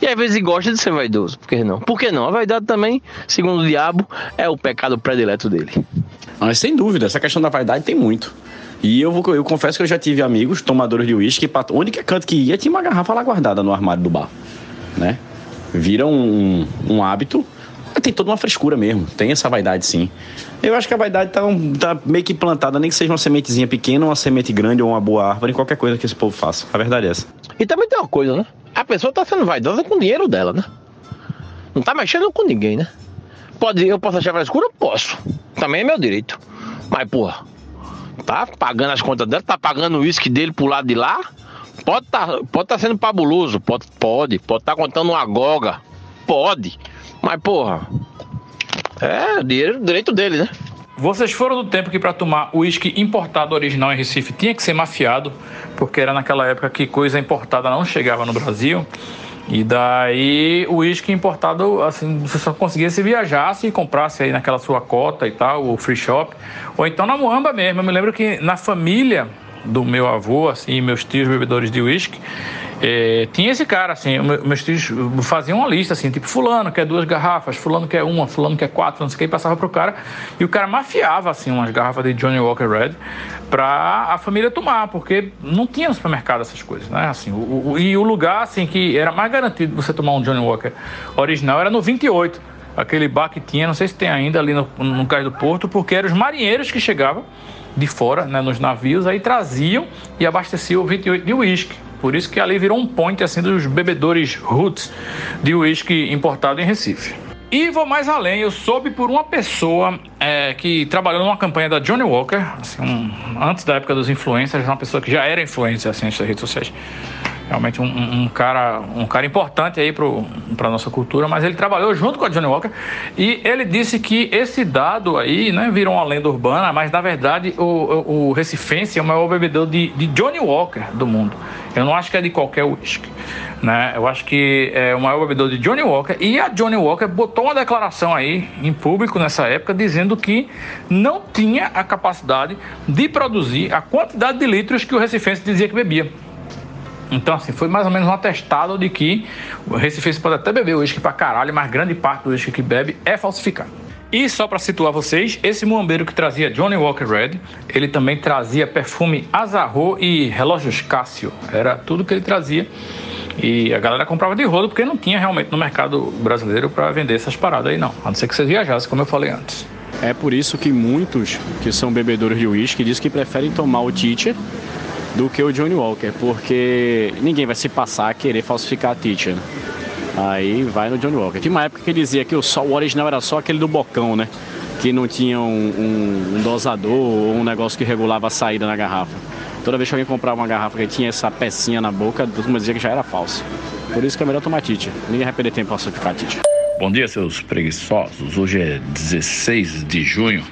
H: E às vezes gosta de ser vaidoso, por que não? Por que não? A vaidade também, segundo o diabo, é o pecado predileto dele.
G: Mas sem dúvida, essa questão da vaidade tem muito. E eu, vou, eu confesso que eu já tive amigos tomadores de uísque, onde que canto que ia tinha uma garrafa lá guardada no armário do bar, né? Vira um, um hábito, tem toda uma frescura mesmo, tem essa vaidade sim. Eu acho que a vaidade tá, um, tá meio que plantada, nem que seja uma sementezinha pequena, uma semente grande ou uma boa árvore, qualquer coisa que esse povo faça. A verdade é essa.
H: E também tem uma coisa, né? A pessoa tá sendo vaidosa com o dinheiro dela, né? Não tá mexendo com ninguém, né? Pode, eu posso achar frescura? Posso. Também é meu direito. Mas, porra, tá pagando as contas dela, tá pagando o uísque dele pro lado de lá. Pode tá, pode tá sendo fabuloso, pode, pode, pode tá contando uma goga, pode. Mas, porra, é dinheiro, direito dele, né?
C: Vocês foram do tempo que para tomar uísque importado original em Recife tinha que ser mafiado, porque era naquela época que coisa importada não chegava no Brasil. E daí o uísque importado, assim, você só conseguia se viajasse e comprasse aí naquela sua cota e tal, o free shop, ou então na Moamba mesmo. Eu me lembro que na família do meu avô, assim, meus tios bebedores de uísque, é, tinha esse cara, assim, meus tios faziam uma lista, assim, tipo, fulano quer duas garrafas, fulano quer uma, fulano quer quatro, não sei o que, e passava pro cara, e o cara mafiava, assim, umas garrafas de Johnny Walker Red pra a família tomar, porque não tinha no supermercado essas coisas, né, assim, o, o, e o lugar, assim, que era mais garantido você tomar um Johnny Walker original era no 28, aquele bar que tinha, não sei se tem ainda ali no, no Cais do Porto, porque eram os marinheiros que chegavam de fora, né, nos navios, aí traziam e abasteciam o 28 de uísque. Por isso que ali virou um point assim dos bebedores roots de uísque importado em Recife. E vou mais além, eu soube por uma pessoa é, que trabalhou numa campanha da Johnny Walker, assim, um, antes da época dos influencers, uma pessoa que já era influencer assim, nas redes sociais realmente um, um, cara um cara importante aí para nossa cultura, mas ele trabalhou junto com a Johnny Walker e ele disse que esse dado aí, né, virou uma lenda urbana, mas na verdade o, o, o Recifense é o maior bebedor de, de Johnny Walker do mundo. Eu não acho que é de qualquer uísque. Né? Eu acho que é o maior bebedor de Johnny Walker e a Johnny Walker botou uma declaração aí em público nessa época dizendo que não tinha a capacidade de produzir a quantidade de litros que o Recifense dizia que bebia. Então, assim, foi mais ou menos um atestado de que o Recife pode até beber uísque pra caralho, mas grande parte do uísque que bebe é falsificado. E só para situar vocês, esse muambeiro que trazia Johnny Walker Red, ele também trazia perfume Azarro e relógios Cássio. Era tudo que ele trazia. E a galera comprava de rodo porque não tinha realmente no mercado brasileiro para vender essas paradas aí não. A não ser que vocês viajassem, como eu falei antes.
G: É por isso que muitos que são bebedores de uísque dizem que preferem tomar o teacher do que o Johnny Walker, porque ninguém vai se passar a querer falsificar a teacher. Aí vai no Johnny Walker. Tinha uma época que dizia que o, só, o original era só aquele do bocão, né? Que não tinha um, um, dosador ou um negócio que regulava a saída na garrafa. Toda vez que alguém comprava uma garrafa que tinha essa pecinha na boca, todo mundo dizia que já era falso. Por isso que é melhor tomar teacher. Ninguém vai perder tempo pra falsificar teacher.
N: Bom dia, seus preguiçosos. Hoje é 16 de junho.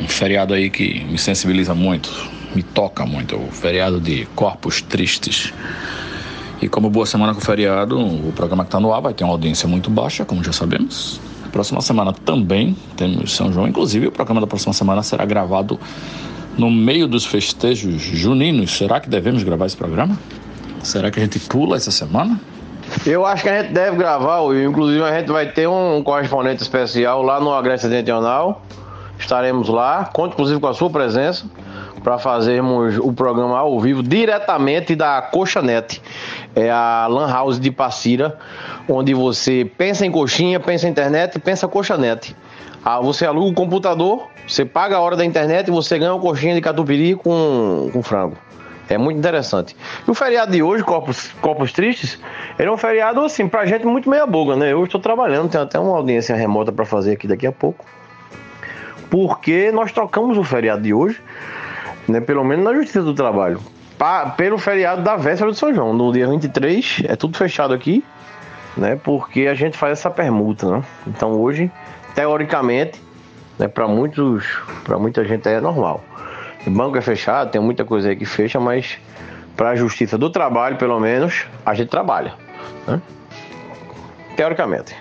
N: Um feriado aí que me sensibiliza muito me toca muito, o feriado de Corpos Tristes. E como boa semana com o feriado, o programa que está no ar vai ter uma audiência muito baixa, como já sabemos. Próxima semana também temos São João, inclusive o programa da próxima semana será gravado no meio dos festejos juninos. Será que devemos gravar esse programa? Será que a gente pula essa semana?
H: Eu acho que a gente deve gravar, inclusive a gente vai ter um correspondente especial lá no Agreste Setentrional. Estaremos lá, conto inclusive com a sua presença para fazermos o programa ao vivo diretamente da Coxanet. É a Lan House de Passira, onde você pensa em coxinha, pensa em internet, pensa coxanet. Ah, você aluga o computador, você paga a hora da internet e você ganha uma coxinha de catupiry com, com frango. É muito interessante. E o feriado de hoje, Corpos, Corpos Tristes, ele é um feriado, assim, pra gente muito meia boca, né? Eu estou trabalhando, tenho até uma audiência remota para fazer aqui daqui a pouco. Porque nós trocamos o feriado de hoje né? Pelo menos na Justiça do Trabalho. Pa, pelo feriado da véspera do São João. No dia 23, é tudo fechado aqui, né? Porque a gente faz essa permuta, né? Então hoje, teoricamente, né, para muitos, para muita gente é normal. O banco é fechado, tem muita coisa aí que fecha, mas para a Justiça do Trabalho, pelo menos, a gente trabalha, né? Teoricamente.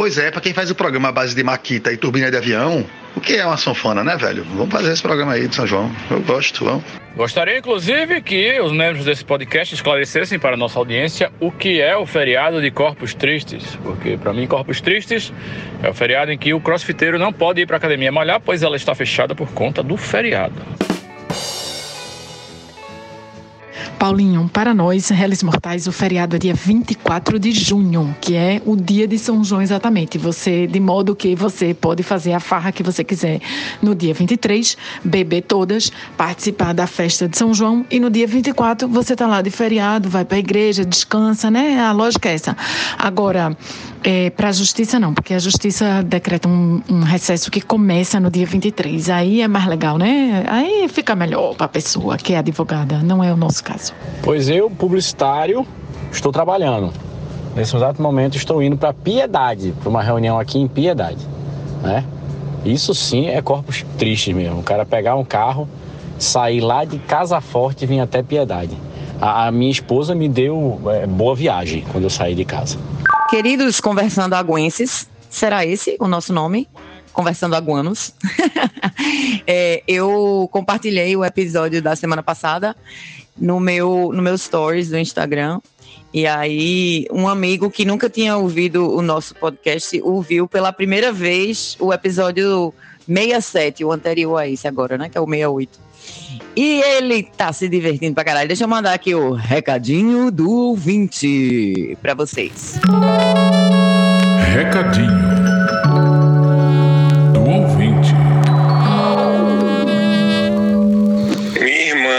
I: Pois é, pra quem faz o programa à base de maquita e turbina de avião, o que é uma sanfona, né, velho? Vamos fazer esse programa aí de São João. Eu gosto, vamos.
C: Gostaria, inclusive, que os membros desse podcast esclarecessem para a nossa audiência o que é o feriado de Corpus Tristes. Porque, para mim, Corpus Tristes é o feriado em que o crossfiteiro não pode ir para a academia malhar, pois ela está fechada por conta do feriado.
O: Paulinho, para nós, réis mortais, o feriado é dia 24 de junho, que é o dia de São João exatamente. Você, de modo que você pode fazer a farra que você quiser no dia 23, beber todas, participar da festa de São João e no dia 24 você tá lá de feriado, vai para a igreja, descansa, né? A lógica é essa. Agora, é, para a justiça não, porque a justiça decreta um, um, recesso que começa no dia 23. Aí é mais legal, né? Aí fica melhor para a pessoa que é advogada, não é o nosso caso.
H: Pois eu, publicitário, estou trabalhando. Nesse exato momento estou indo para Piedade, para uma reunião aqui em Piedade, né? Isso sim é corpos triste mesmo. O cara pegar um carro, sair lá de Casa Forte e vir até Piedade. A, a minha esposa me deu é, boa viagem quando eu saí de casa.
F: Queridos conversando aguenses, será esse o nosso nome? Conversando Aguanos. é, eu compartilhei o episódio da semana passada no meu, no meu stories do Instagram. E aí, um amigo que nunca tinha ouvido o nosso podcast ouviu pela primeira vez o episódio 67, o anterior a esse agora, né? Que é o 68. E ele tá se divertindo pra caralho. Deixa eu mandar aqui o recadinho do ouvinte pra vocês.
B: Recadinho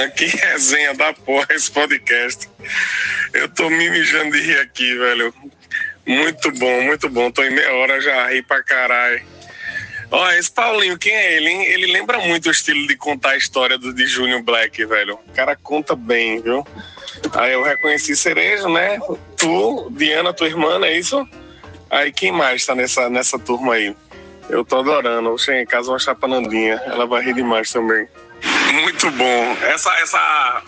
P: Que resenha da porra esse podcast. Eu tô me mijando de rir aqui, velho. Muito bom, muito bom. Tô em meia hora já ri pra caralho. Ó, esse Paulinho, quem é ele, hein? Ele lembra muito o estilo de contar a história do, de Júnior Black, velho. O cara conta bem, viu? Aí eu reconheci Cerejo, né? Tu, Diana, tua irmã, é isso? Aí quem mais tá nessa, nessa turma aí? Eu tô adorando. Eu em casa uma chapanandinha. Ela vai rir demais também. Muito bom. Essa, essa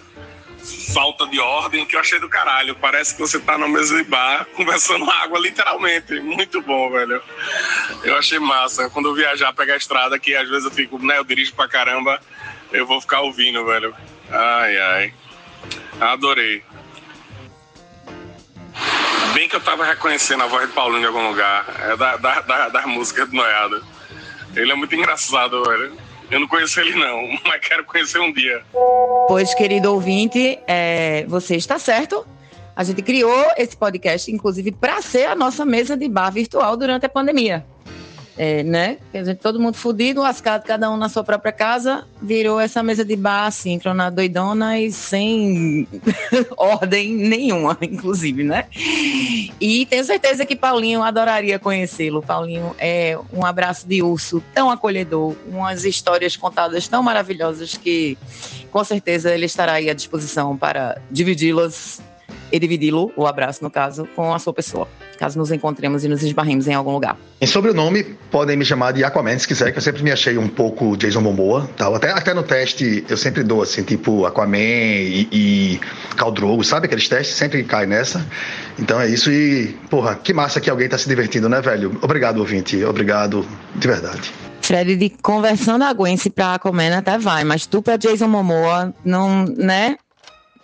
P: falta de ordem que eu achei do caralho. Parece que você tá no mesmo bar conversando água, literalmente. Muito bom, velho. Eu achei massa. Quando eu viajar, pegar a estrada, que às vezes eu fico, né, eu dirijo pra caramba, eu vou ficar ouvindo, velho. Ai, ai. Adorei. Bem que eu tava reconhecendo a voz de Paulinho em algum lugar. É da, da, da, das músicas do Noiado. Ele é muito engraçado, velho. Eu não conheço ele, não, mas quero conhecer um dia.
F: Pois, querido ouvinte, é, você está certo. A gente criou esse podcast, inclusive, para ser a nossa mesa de bar virtual durante a pandemia. É, né? A gente, todo mundo fudido, lascado, cada um na sua própria casa, virou essa mesa de bar síncrona, doidona e sem ordem nenhuma, inclusive, né? E tenho certeza que Paulinho adoraria conhecê-lo. Paulinho é um abraço de urso tão acolhedor, umas histórias contadas tão maravilhosas que com certeza ele estará aí à disposição para dividi-las e dividi-lo, o abraço no caso, com a sua pessoa, caso nos encontremos e nos esbarremos em algum lugar.
I: E sobre o nome, podem me chamar de Aquaman se quiser, que eu sempre me achei um pouco Jason Momoa, tal. Até, até no teste eu sempre dou assim, tipo Aquaman e, e Caldrogo, sabe aqueles testes? Sempre cai nessa. Então é isso e, porra, que massa que alguém tá se divertindo, né, velho? Obrigado, ouvinte. Obrigado, de verdade.
F: Fred, de conversando a Gwen pra Aquaman até vai, mas tu pra Jason Momoa, não, né?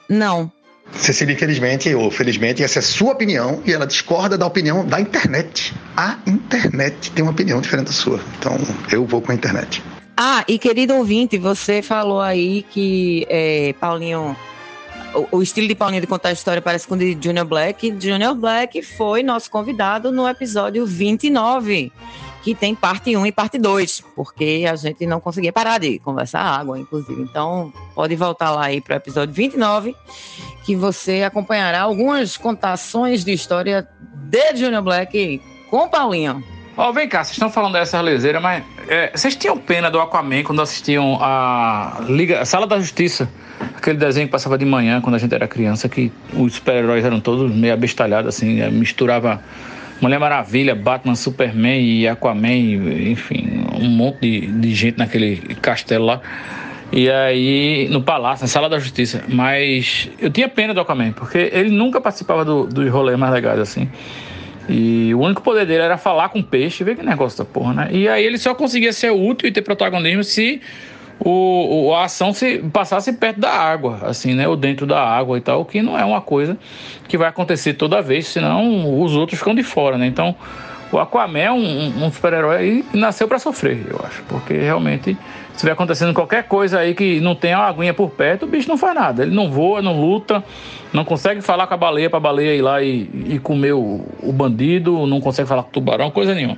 F: Não.
I: Cecília, infelizmente ou felizmente, essa é a sua opinião e ela discorda da opinião da internet. A internet tem uma opinião diferente da sua. Então, eu vou com a internet.
F: Ah, e querido ouvinte, você falou aí que é, Paulinho. O, o, estilo de Paulinho de contar a história parece com o de Junior Black. Junior Black foi nosso convidado no episódio 29 que tem parte 1 e parte 2, porque a gente não conseguia parar de conversar água, inclusive. Então, pode voltar lá aí para o episódio 29, que você acompanhará algumas contações de história de Junior Black com Paulinho.
C: Ó, oh, vem cá, vocês estão falando dessa lezeira, mas é, vocês tinham pena do Aquaman quando assistiam a Liga, a Sala da Justiça, aquele desenho que passava de manhã quando a gente era criança, que os super-heróis eram todos meio abestalhados, assim, misturava Mulher Maravilha, Batman, Superman e Aquaman, enfim, um monte de, de gente naquele castelo lá. E aí, no palácio, na sala da justiça. Mas eu tinha pena do Aquaman, porque ele nunca participava do, dos rolês mais legais, assim. E o único poder dele era falar com peixe, ver que negócio da porra, né? E aí ele só conseguia ser útil e ter protagonismo se o, o, a ação se passasse perto da água, assim, né? Ou dentro da água e tal, que não é uma coisa que vai acontecer toda vez, senão os outros ficam de fora, né? Então, o Aquaman é um, um super-herói que nasceu para sofrer, eu acho, porque realmente se vai acontecendo qualquer coisa aí que não tenha uma aguinha por perto, o bicho não faz nada. Ele não voa, não luta, não consegue falar com a baleia pra baleia ir lá e, e comer o, o bandido, não consegue falar com o tubarão, coisa nenhuma.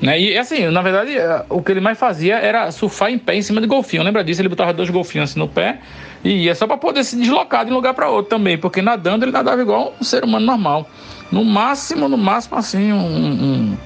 C: Né? E assim, na verdade, eh, o que ele mais fazia era surfar em pé em cima de golfinho. Lembra disso? Ele botava dois golfinhos assim no pé e ia só para poder se deslocar de um lugar para outro também, porque nadando ele nadava igual um ser humano normal. No máximo, no máximo, assim, um, um,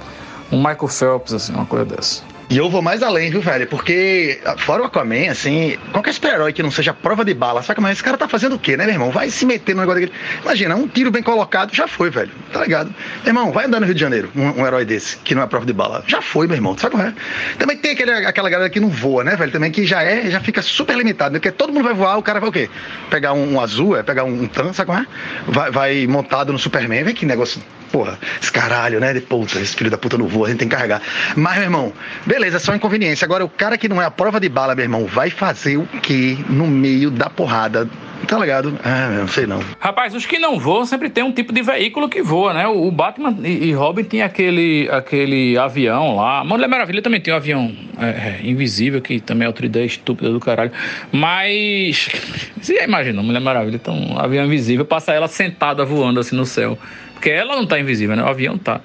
C: um Michael Phelps, assim, uma coisa dessa.
I: E eu vou mais além, viu, velho? Porque, fora o Aquaman, assim, qualquer super-herói que não seja prova de bala, saca? Mas esse cara tá fazendo o quê, né, meu irmão? Vai se meter no negócio daquele. Imagina, um tiro bem colocado, já foi, velho. Tá ligado? Meu irmão, vai andar no Rio de Janeiro, um, um herói desse, que não é prova de bala. Já foi, meu irmão. Sabe qual é? Também tem aquele, aquela galera que não voa, né, velho? Também que já é, já fica super limitado, né? Porque todo mundo vai voar, o cara vai o quê? Pegar um, um azul, é pegar um, um tan, sabe qual é? Vai, vai montado no Superman, vem que negócio porra, esse caralho, né? De puta, esse filho da puta não voa, a gente tem que carregar. Mas, meu irmão, beleza, só inconveniência. Agora, o cara que não é a prova de bala, meu irmão, vai fazer o quê no meio da porrada? Tá ligado? Ah, não sei não.
C: Rapaz, os que não voam sempre tem um tipo de veículo que voa, né? O Batman e, Robin tem aquele, aquele avião lá. Mulher Maravilha também tem um avião é, é, invisível, que também é outra ideia estúpida do caralho. Mas. Você já imaginou, Mulher Maravilha tem um avião invisível, passa ela sentada voando assim no céu. Porque ela não tá invisível, né? O avião tá.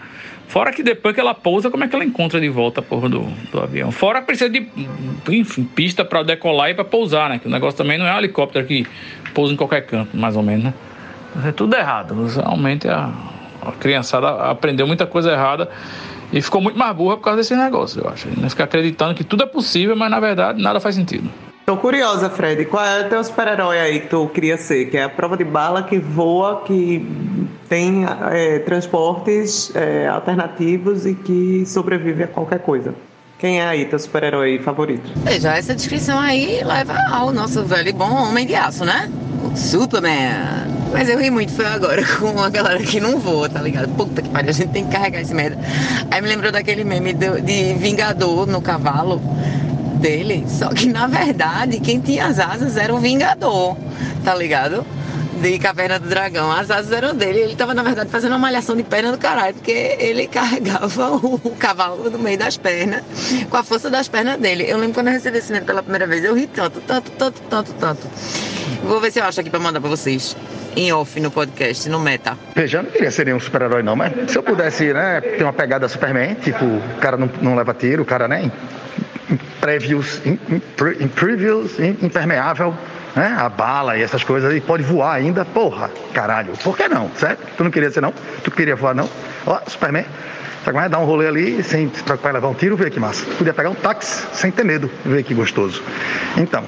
C: Fora que depois que ela pousa, como é que ela encontra de volta a porra do, do avião? Fora precisa de enfim, pista para decolar e para pousar, né? Que o negócio também não é um helicóptero que pousa em qualquer canto, mais ou menos, né? É tudo errado. Realmente a, a criançada aprendeu muita coisa errada e ficou muito mais burra por causa desse negócio, eu acho. Não fica acreditando que tudo é possível, mas na verdade nada faz sentido.
M: Tô curiosa, Fred. Qual é o teu super-herói aí que tu queria ser? Que é a prova de bala que voa, que tem é, transportes é, alternativos e que sobrevive a qualquer coisa. Quem é aí teu super-herói favorito?
F: Veja, essa descrição aí leva ao nosso velho e bom Homem de Aço, né? O Superman. Mas eu ri muito, foi agora, com uma galera que não voa, tá ligado? Puta que pariu, a gente tem que carregar esse merda. Aí me lembrou daquele meme de Vingador no cavalo dele. Só que na verdade quem tinha as asas era o Vingador, tá ligado? De Caverna do Dragão. As asas eram dele. Ele tava, na verdade, fazendo uma malhação de perna do caralho, porque ele carregava o, cavalo no meio das pernas, com a força das pernas dele. Eu lembro quando eu recebi esse meme pela primeira vez, eu ri tanto, tanto, tanto, tanto, tanto. Vou ver se eu acho aqui pra mandar pra vocês. Em off no podcast, no meta.
I: Veja, eu não queria ser nenhum super-herói, não, mas se eu pudesse, né, ter uma pegada Superman, tipo, o cara não, não leva tiro, o cara, né, previews, previews impermeável, né? A bala e essas coisas, e pode voar ainda, porra, caralho, por que não, certo? Tu não queria ser não? Tu queria voar não? Ó, Superman, sabe como é? Dar um rolê ali, sem se preocupar levar um tiro, vê que massa. Podia pegar um táxi sem ter medo, vê que gostoso. Então,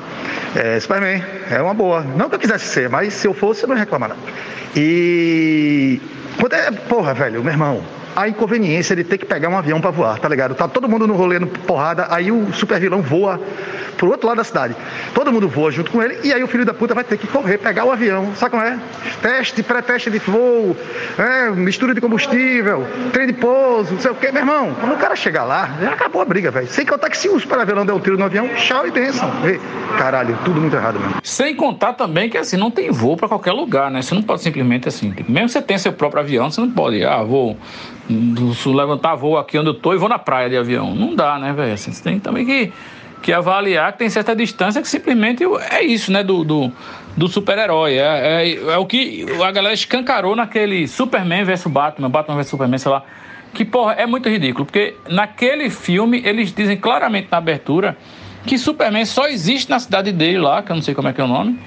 I: é, Superman é uma boa. Não que eu quisesse ser, mas se eu fosse, eu não reclamar não. E... É, porra, velho, meu irmão, a inconveniência de ter que pegar um avião para voar, tá ligado? Tá todo mundo no rolê, no porrada, aí o super vilão voa pro outro lado da cidade. Todo mundo voa junto com ele e aí o filho da puta vai ter que correr, pegar o avião. Sabe como é? Teste, pré-teste de voo, é, mistura de combustível, trem de pouso, não sei o quê. Meu irmão, quando o cara chegar lá, já acabou a briga, velho. Sem contar que se o super vilão der um tiro no avião, tchau e benção. Caralho, tudo muito errado mesmo.
C: Sem contar também que assim, não tem voo para qualquer lugar, né? Você não pode simplesmente assim, mesmo que você tenha seu próprio avião, você não pode, ah, vou levantar voo aqui onde eu tô e vou na praia de avião. Não dá, né, velho? Assim, você tem também que que avaliar que tem certa distância que simplesmente é isso, né? Do, do, do super-herói. É, é, é, o que a galera escancarou naquele Superman vs Batman, Batman vs Superman, sei lá. Que, porra, é muito ridículo. Porque naquele filme eles dizem claramente na abertura que Superman só existe na cidade dele lá, que eu não sei como é que é o nome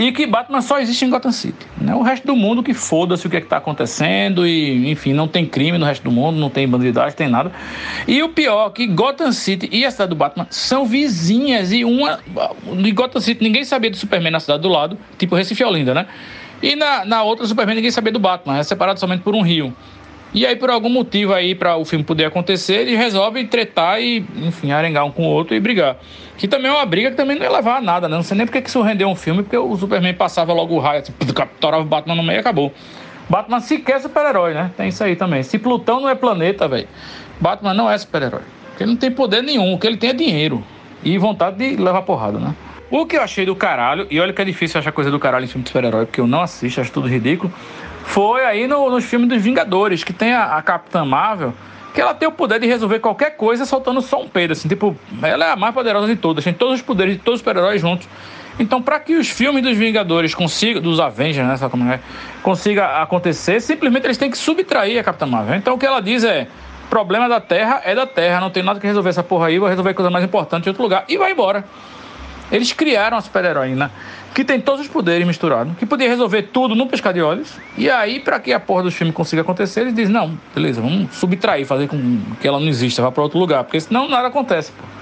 C: e que Batman só existe em Gotham City. Né? O resto do mundo que foda-se o que é está acontecendo e, enfim, não tem crime no resto do mundo, não tem bandidagem, tem nada. E o pior que Gotham City e a cidade do Batman são vizinhas e uma de Gotham City ninguém sabia do Superman na cidade do lado, tipo Recife e Olinda, né? E na, na outra Superman ninguém sabia do Batman, é separado somente por um rio. E aí, por algum motivo aí, para o filme poder acontecer, eles resolvem tretar e, enfim, arengar um com o outro e brigar. Que também é uma briga que também não ia levar a nada, né? Não sei nem porque que isso rendeu um filme, porque o Superman passava logo o raio, assim, capturava o Batman no meio e acabou. Batman sequer é super-herói, né? Tem isso aí também. Se Plutão não é planeta, velho, Batman não é super-herói. Porque ele não tem poder nenhum, o que ele tem é dinheiro e vontade de levar porrada, né? O que eu achei do caralho, e olha que é difícil achar coisa do caralho em filme de super-herói, porque eu não assisto, acho tudo ridículo, foi aí no, nos filmes dos Vingadores, que tem a, a Capitã Marvel, que ela tem o poder de resolver qualquer coisa soltando só um peido, assim, tipo, ela é a mais poderosa de todas, tem todos os poderes de todos os super-heróis juntos. Então, para que os filmes dos Vingadores consigam, dos Avengers, né, sabe como é, consiga acontecer, simplesmente eles têm que subtrair a Capitã Marvel. Então, o que ela diz é: problema da Terra é da Terra, não tem nada que resolver essa porra aí, vou resolver coisa mais importante em outro lugar e vai embora. Eles criaram a super-heroína que tem todos os poderes misturados, que podia resolver tudo num piscar de olhos. E aí, para que a porra dos filmes consiga acontecer, eles dizem: não, beleza, vamos subtrair, fazer com que ela não exista, vá para outro lugar, porque senão nada acontece. Pô.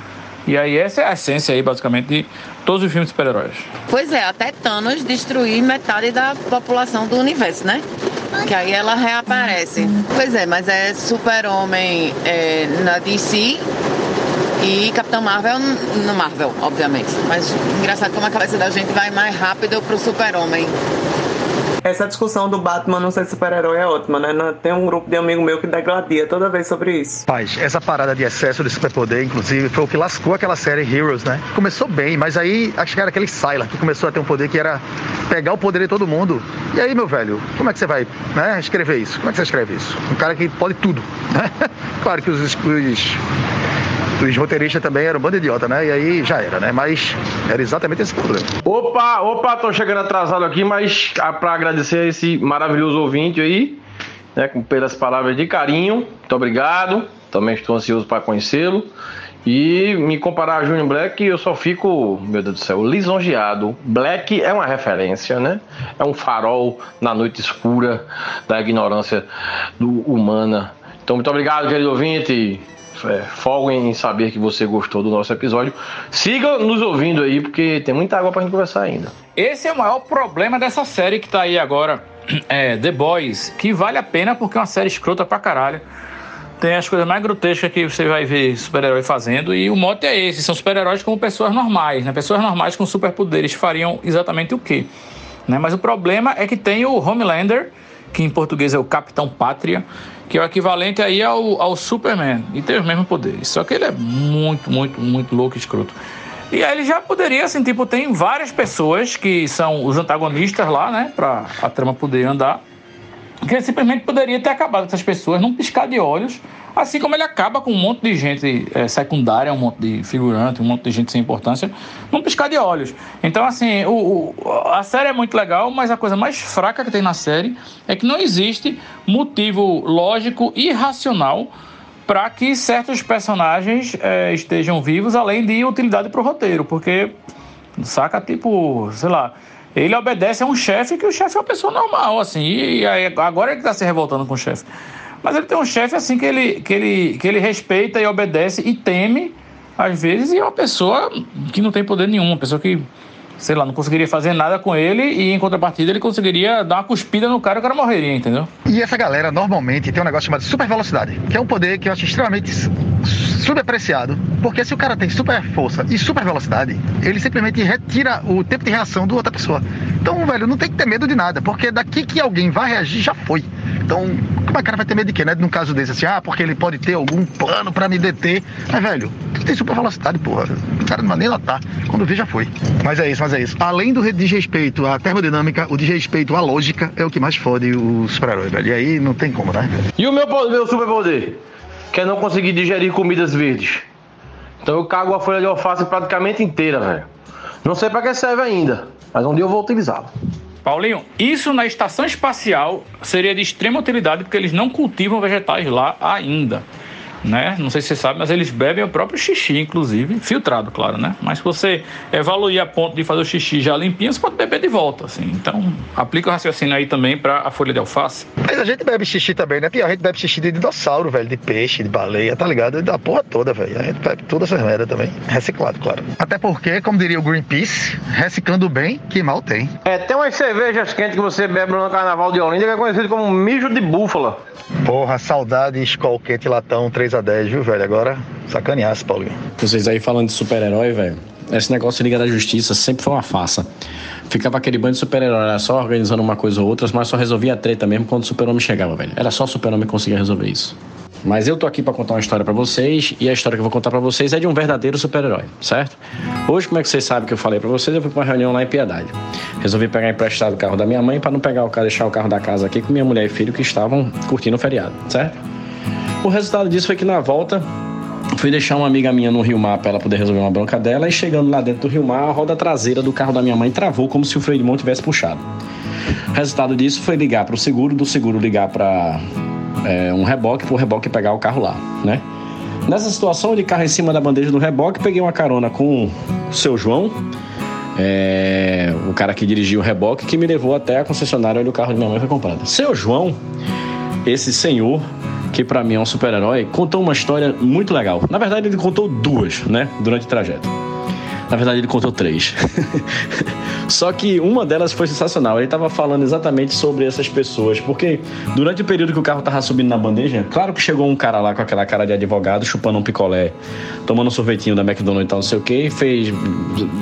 C: E aí, essa é a essência aí, basicamente, de todos os filmes de super-heróis.
F: Pois é, até Thanos destruir metade da população do universo, né? Que aí ela reaparece. Pois é, mas é Super-Homem é, na DC e Capitão Marvel no Marvel, obviamente. Mas engraçado como a cabeça da gente vai mais rápido pro Super-Homem.
M: Essa discussão do Batman não ser super-herói é ótima, né? Tem um grupo de amigo meu que degladia toda vez sobre isso.
I: Paz, essa parada de excesso de superpoder, inclusive, foi o que lascou aquela série Heroes, né? Começou bem, mas aí acho que era aquele Sylar que começou a ter um poder que era pegar o poder de todo mundo. E aí, meu velho, como é que você vai né, escrever isso? Como é que você escreve isso? Um cara que pode tudo, né? Claro que os, os os roteiristas também eram um bando idiota, né? E aí já era, né? Mas era exatamente esse problema.
J: Opa, opa, tô chegando atrasado aqui, mas para agradecer a esse maravilhoso ouvinte aí, né, pelas palavras de carinho. Muito obrigado. Também estou ansioso para conhecê-lo. E me comparar a Junior Black, eu só fico, meu Deus do céu, lisonjeado. Black é uma referência, né? É um farol na noite escura da ignorância do, humana. Então, muito obrigado, querido ouvinte é, em saber que você gostou do nosso episódio. Siga nos ouvindo aí, porque tem muita água pra gente conversar ainda.
C: Esse é o maior problema dessa série que tá aí agora, é, The Boys, que vale a pena porque é uma série escrota pra caralho. Tem as coisas mais grotescas que você vai ver super-herói fazendo, e o mote é esse: são super-heróis como pessoas normais, né? Pessoas normais com superpoderes fariam exatamente o quê? Né? Mas o problema é que tem o Homelander, que em português é o Capitão Pátria, que é o equivalente aí ao, ao Superman, e tem os mesmos poderes. Só que ele é muito, muito, muito louco e escroto. E aí ele já poderia, assim, tipo, tem várias pessoas que são os antagonistas lá, né, pra a trama poder andar, que ele simplesmente poderia ter acabado com essas pessoas num piscar de olhos, assim como ele acaba com um monte de gente é, secundária, um monte de figurante, um monte de gente sem importância, num piscar de olhos. Então, assim, o, o, a série é muito legal, mas a coisa mais fraca que tem na série é que não existe motivo lógico e racional para que certos personagens é, estejam vivos, além de utilidade para o roteiro, porque, saca, tipo, sei lá ele obedece a um chefe que o chefe é uma pessoa normal, assim, e agora ele está se revoltando com o chefe. Mas ele tem um chefe assim que ele, que, ele, que ele respeita e obedece e teme, às vezes, e é uma pessoa que não tem poder nenhum, uma pessoa que, sei lá, não conseguiria fazer nada com ele e em contrapartida ele conseguiria dar uma cuspida no cara e o cara morreria, entendeu?
I: E essa galera normalmente tem um negócio chamado super velocidade, que é um poder que eu acho extremamente subapreciado, porque se o cara tem super força e super velocidade, ele simplesmente retira o tempo de reação do outra pessoa. Então, velho, não tem que ter medo de nada, porque daqui que alguém vai reagir já foi. Então, como é que o cara vai ter medo de quê, né? Num caso desse, assim, ah, porque ele pode ter algum plano para me deter. Mas, velho, tu tem super velocidade, porra. O cara não vai nem notar. Quando vê, já foi. Mas é isso, mas é isso. Além do desrespeito à termodinâmica, o desrespeito à lógica é o que mais fode o super-herói, velho. E aí não tem como, né?
J: E o meu, meu superpoder? Que é não conseguir digerir comidas verdes. Então eu cago a folha de alface praticamente inteira, velho. Não sei para que serve ainda, mas um dia eu vou utilizá-lo.
C: Paulinho, isso na estação espacial seria de extrema utilidade porque eles não cultivam vegetais lá ainda né? Não sei se você sabe, mas eles bebem o próprio xixi, inclusive, filtrado, claro, né? Mas se você evoluir a ponto de fazer o xixi já limpinho, você pode beber de volta, assim. Então, aplica o raciocínio aí também para a folha de alface.
I: Mas a gente bebe xixi também, né? Pior, a gente bebe xixi de dinossauro, velho, de peixe, de baleia, tá ligado? Da porra toda, velho. A gente bebe toda essa merda também. Reciclado, claro. Até porque, como diria o Greenpeace, reciclando bem, que mal tem.
J: É, tem umas cervejas quentes que você bebe no Carnaval de Olinda que é conhecido como mijo de búfala.
I: Porra, saudade, escol quente latão 3 a 10, viu, velho? Agora, sacaneasse, Paulinho.
G: Vocês aí falando de super-herói, velho. esse negócio de Liga da Justiça sempre foi uma farsa. Ficava aquele bando de super-herói, só organizando uma coisa ou outra, mas só resolvia a treta mesmo quando o super-homem chegava, velho. Era só o super-homem que conseguia resolver isso. Mas eu tô aqui para contar uma história para vocês e a história que eu vou contar para vocês é de um verdadeiro super-herói, certo? Hoje, como é que vocês sabem que eu falei para vocês, eu fui pra uma reunião lá em Piedade. Resolvi pegar emprestado o carro da minha mãe para não pegar o carro, deixar o carro da casa aqui com minha mulher e filho que estavam curtindo o feriado, certo? O resultado disso foi que na volta fui deixar uma amiga minha no Rio Mar para ela poder resolver uma bronca dela e chegando lá dentro do Rio Mar, a roda traseira do carro da minha mãe travou como se o freio de mão tivesse puxado. O resultado disso foi ligar para o seguro, do seguro ligar para é, um reboque, para o reboque pegar o carro lá, né? Nessa situação, de carro em cima da bandeja do reboque, peguei uma carona com o seu João, é, o cara que dirigia o reboque, que me levou até a concessionária onde o carro de minha mãe foi comprado. Seu João, esse senhor, que para mim é um super-herói, contou uma história muito legal. Na verdade, ele contou duas, né, durante o trajeto. Na verdade, ele contou três. Só que uma delas foi sensacional. Ele estava falando exatamente sobre essas pessoas, porque durante o período que o carro estava subindo na bandeja, claro que chegou um cara lá com aquela cara de advogado, chupando um picolé, tomando um sorvetinho da McDonald's e tal, não sei o que, fez.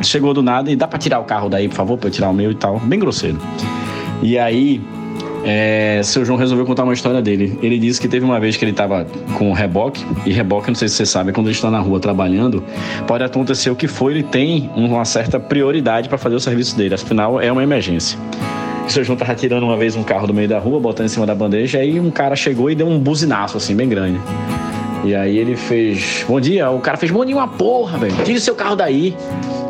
G: Chegou do nada e dá para tirar o carro daí, por favor, para eu tirar o meu e tal. Bem grosseiro. E aí é, seu João resolveu contar uma história dele. Ele disse que teve uma vez que ele estava com reboque, e reboque, não sei se você sabe, quando ele está na rua trabalhando, pode acontecer o que for, ele tem uma certa prioridade para fazer o serviço dele, afinal é uma emergência. O seu João estava tirando uma vez um carro do meio da rua, botando em cima da bandeja, aí um cara chegou e deu um buzinaço assim, bem grande. E aí ele fez, bom dia, o cara fez, bom dia uma porra, velho, tire seu carro daí.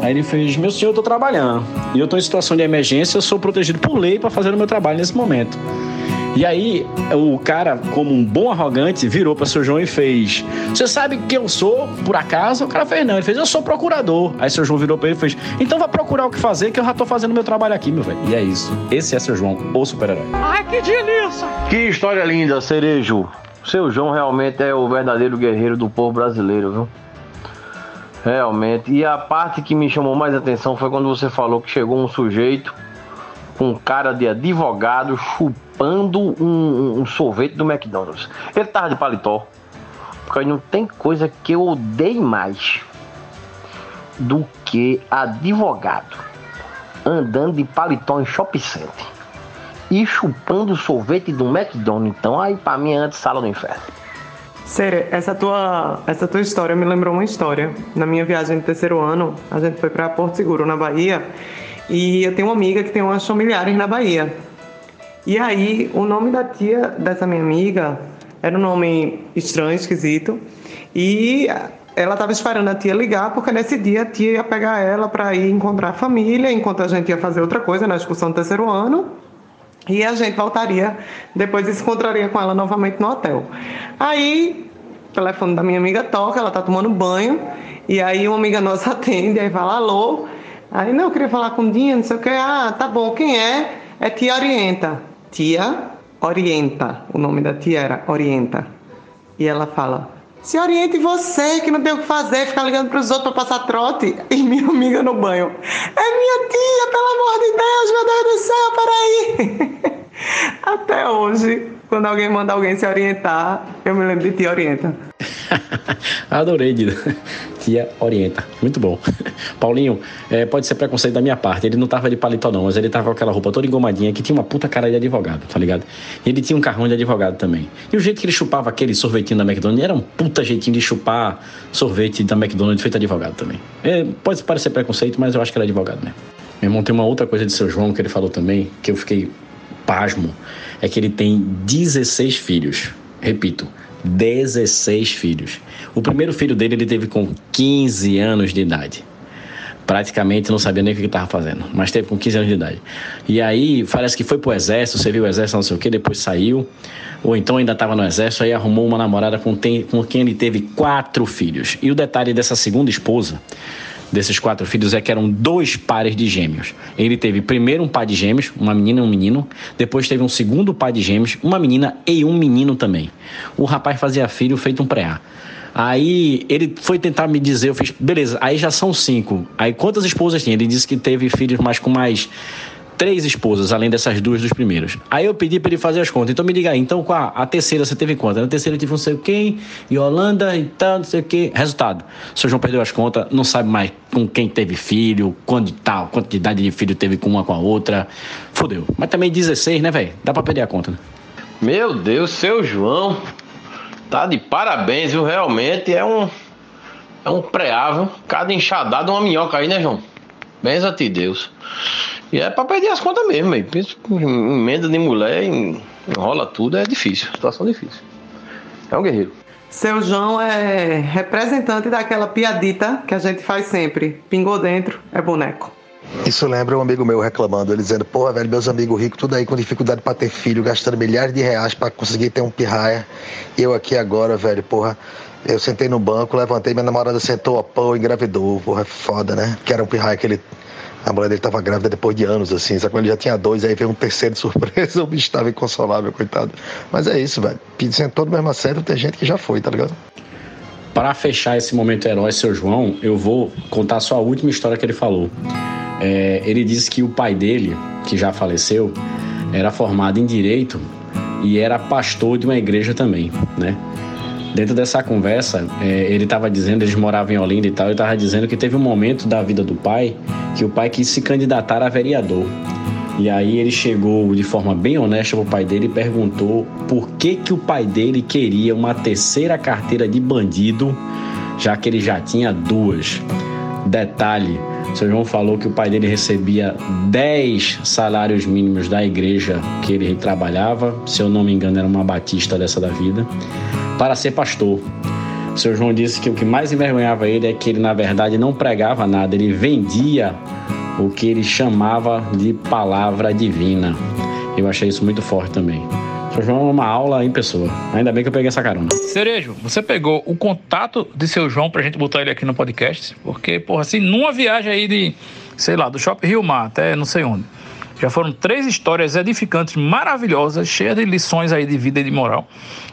G: Aí ele fez, meu senhor, eu tô trabalhando. E eu tô em situação de emergência, eu sou protegido por lei para fazer o meu trabalho nesse momento. E aí, o cara, como um bom arrogante, virou para seu João e fez: Você sabe que eu sou, por acaso? O cara fez: Não, ele fez: Eu sou procurador. Aí seu João virou para ele e fez: Então vá procurar o que fazer, que eu já tô fazendo meu trabalho aqui, meu velho. E é isso. Esse é seu João, o super-herói.
J: Ai, que delícia! Que história linda, Cerejo. Seu João realmente é o verdadeiro guerreiro do povo brasileiro, viu? Realmente. E a parte que me chamou mais atenção foi quando você falou que chegou um sujeito com cara de advogado chupando um, um sorvete do McDonald's. Ele tava de paletó. Porque não tem coisa que eu odeie mais do que advogado andando de paletó em shopping center e chupando sorvete do McDonald's. Então aí pra mim é antes sala do inferno.
M: Sério, essa tua, essa tua história me lembrou uma história. Na minha viagem de terceiro ano, a gente foi para Porto Seguro, na Bahia, e eu tenho uma amiga que tem umas familiares na Bahia. E aí, o nome da tia dessa minha amiga era um nome estranho, esquisito, e ela estava esperando a tia ligar, porque nesse dia a tia ia pegar ela para ir encontrar a família, enquanto a gente ia fazer outra coisa na excursão do terceiro ano. E a gente voltaria, depois se encontraria com ela novamente no hotel. Aí, o telefone da minha amiga toca, ela tá tomando banho, e aí uma amiga nossa atende, aí fala, alô? Aí, não, eu queria falar com Dinha, não sei o que. Ah, tá bom, quem é? É Tia Orienta. Tia Orienta, o nome da tia era Orienta. E ela fala, se oriente você, que não tem o que fazer, ficar ligando para os outros para passar trote. E minha amiga no banho. É minha tia, pelo amor de Deus, meu Deus do céu, peraí. Até hoje, quando alguém manda alguém se orientar, eu me lembro de tia orienta.
G: Adorei, Dida. Tia orienta. Muito bom. Paulinho, é, pode ser preconceito da minha parte. Ele não tava de paletó, não, mas ele tava com aquela roupa toda engomadinha que tinha uma puta cara de advogado, tá ligado? E ele tinha um carrão de advogado também. E o jeito que ele chupava aquele sorvetinho da McDonald's era um puta jeitinho de chupar sorvete da McDonald's feito advogado também. É, pode parecer preconceito, mas eu acho que era advogado mesmo. Meu irmão tem uma outra coisa de seu João que ele falou também, que eu fiquei pasmo. É que ele tem 16 filhos. Repito, 16 filhos. O primeiro filho dele ele teve com 15 anos de idade. Praticamente não sabia nem o que estava fazendo, mas teve com 15 anos de idade. E aí, parece que foi pro exército, serviu o exército, não sei o que, depois saiu, ou então ainda estava no exército, aí arrumou uma namorada com, tem, com quem ele teve quatro filhos. E o detalhe dessa segunda esposa desses quatro filhos é que eram dois pares de gêmeos. Ele teve primeiro um par de gêmeos, uma menina e um menino, depois teve um segundo par de gêmeos, uma menina e um menino também. O rapaz fazia filho feito um pré Aí ele foi tentar me dizer, eu fiz, beleza, aí já são cinco. Aí quantas esposas tinha? Ele disse que teve filhos, mas com mais três esposas, além dessas duas dos primeiros. Aí eu pedi para ele fazer as contas. Então me diga aí, então com a, a terceira você teve quanto? Na terceira eu tive não sei quem, e Holanda e tal, não sei o quê. Resultado: o seu João perdeu as contas, não sabe mais com quem teve filho, quando tal, quantidade de filho teve com uma com a outra. Fodeu. Mas também 16, né, velho? Dá pra perder a conta, né?
J: Meu Deus, seu João. Tá de parabéns, viu? Realmente é um. É um preável. Cada enxadada uma minhoca aí, né, João? Benza-te Deus. E é pra perder as contas mesmo, aí. Emenda de mulher, enrola tudo, é difícil. Situação difícil. É um guerreiro.
M: Seu João é representante daquela piadita que a gente faz sempre. Pingou dentro, é boneco.
I: Isso lembra um amigo meu reclamando, ele dizendo, porra, velho, meus amigos ricos, tudo aí com dificuldade para ter filho, gastando milhares de reais para conseguir ter um pirraia. Eu aqui agora, velho, porra, eu sentei no banco, levantei, minha namorada sentou a pão, engravidou, porra, é foda, né? Que era um pirraia que ele. A mulher dele tava grávida depois de anos, assim, só que ele já tinha dois, aí veio um terceiro de surpresa, o bicho tava inconsolável, coitado. Mas é isso, velho. Sentou no mesmo assento, tem gente que já foi, tá ligado?
G: Para fechar esse momento herói, seu João, eu vou contar só a última história que ele falou. É, ele disse que o pai dele, que já faleceu, era formado em direito e era pastor de uma igreja também, né? Dentro dessa conversa, é, ele estava dizendo, eles moravam em Olinda e tal, ele estava dizendo que teve um momento da vida do pai que o pai quis se candidatar a vereador. E aí ele chegou de forma bem honesta pro pai dele e perguntou por que que o pai dele queria uma terceira carteira de bandido, já que ele já tinha duas. Detalhe, o seu João falou que o pai dele recebia 10 salários mínimos da igreja que ele trabalhava, se eu não me engano era uma batista dessa da vida, para ser pastor. O seu João disse que o que mais envergonhava ele é que ele na verdade não pregava nada, ele vendia o que ele chamava de palavra divina. Eu achei isso muito forte também. São João é uma aula em pessoa. Ainda bem que eu peguei essa carona.
C: Cerejo, você pegou o contato de seu João pra gente botar ele aqui no podcast? Porque, porra, assim, numa viagem aí de, sei lá, do Shopping Rio Mar até não sei onde. Já foram três histórias edificantes, maravilhosas, cheias de lições aí de vida e de moral.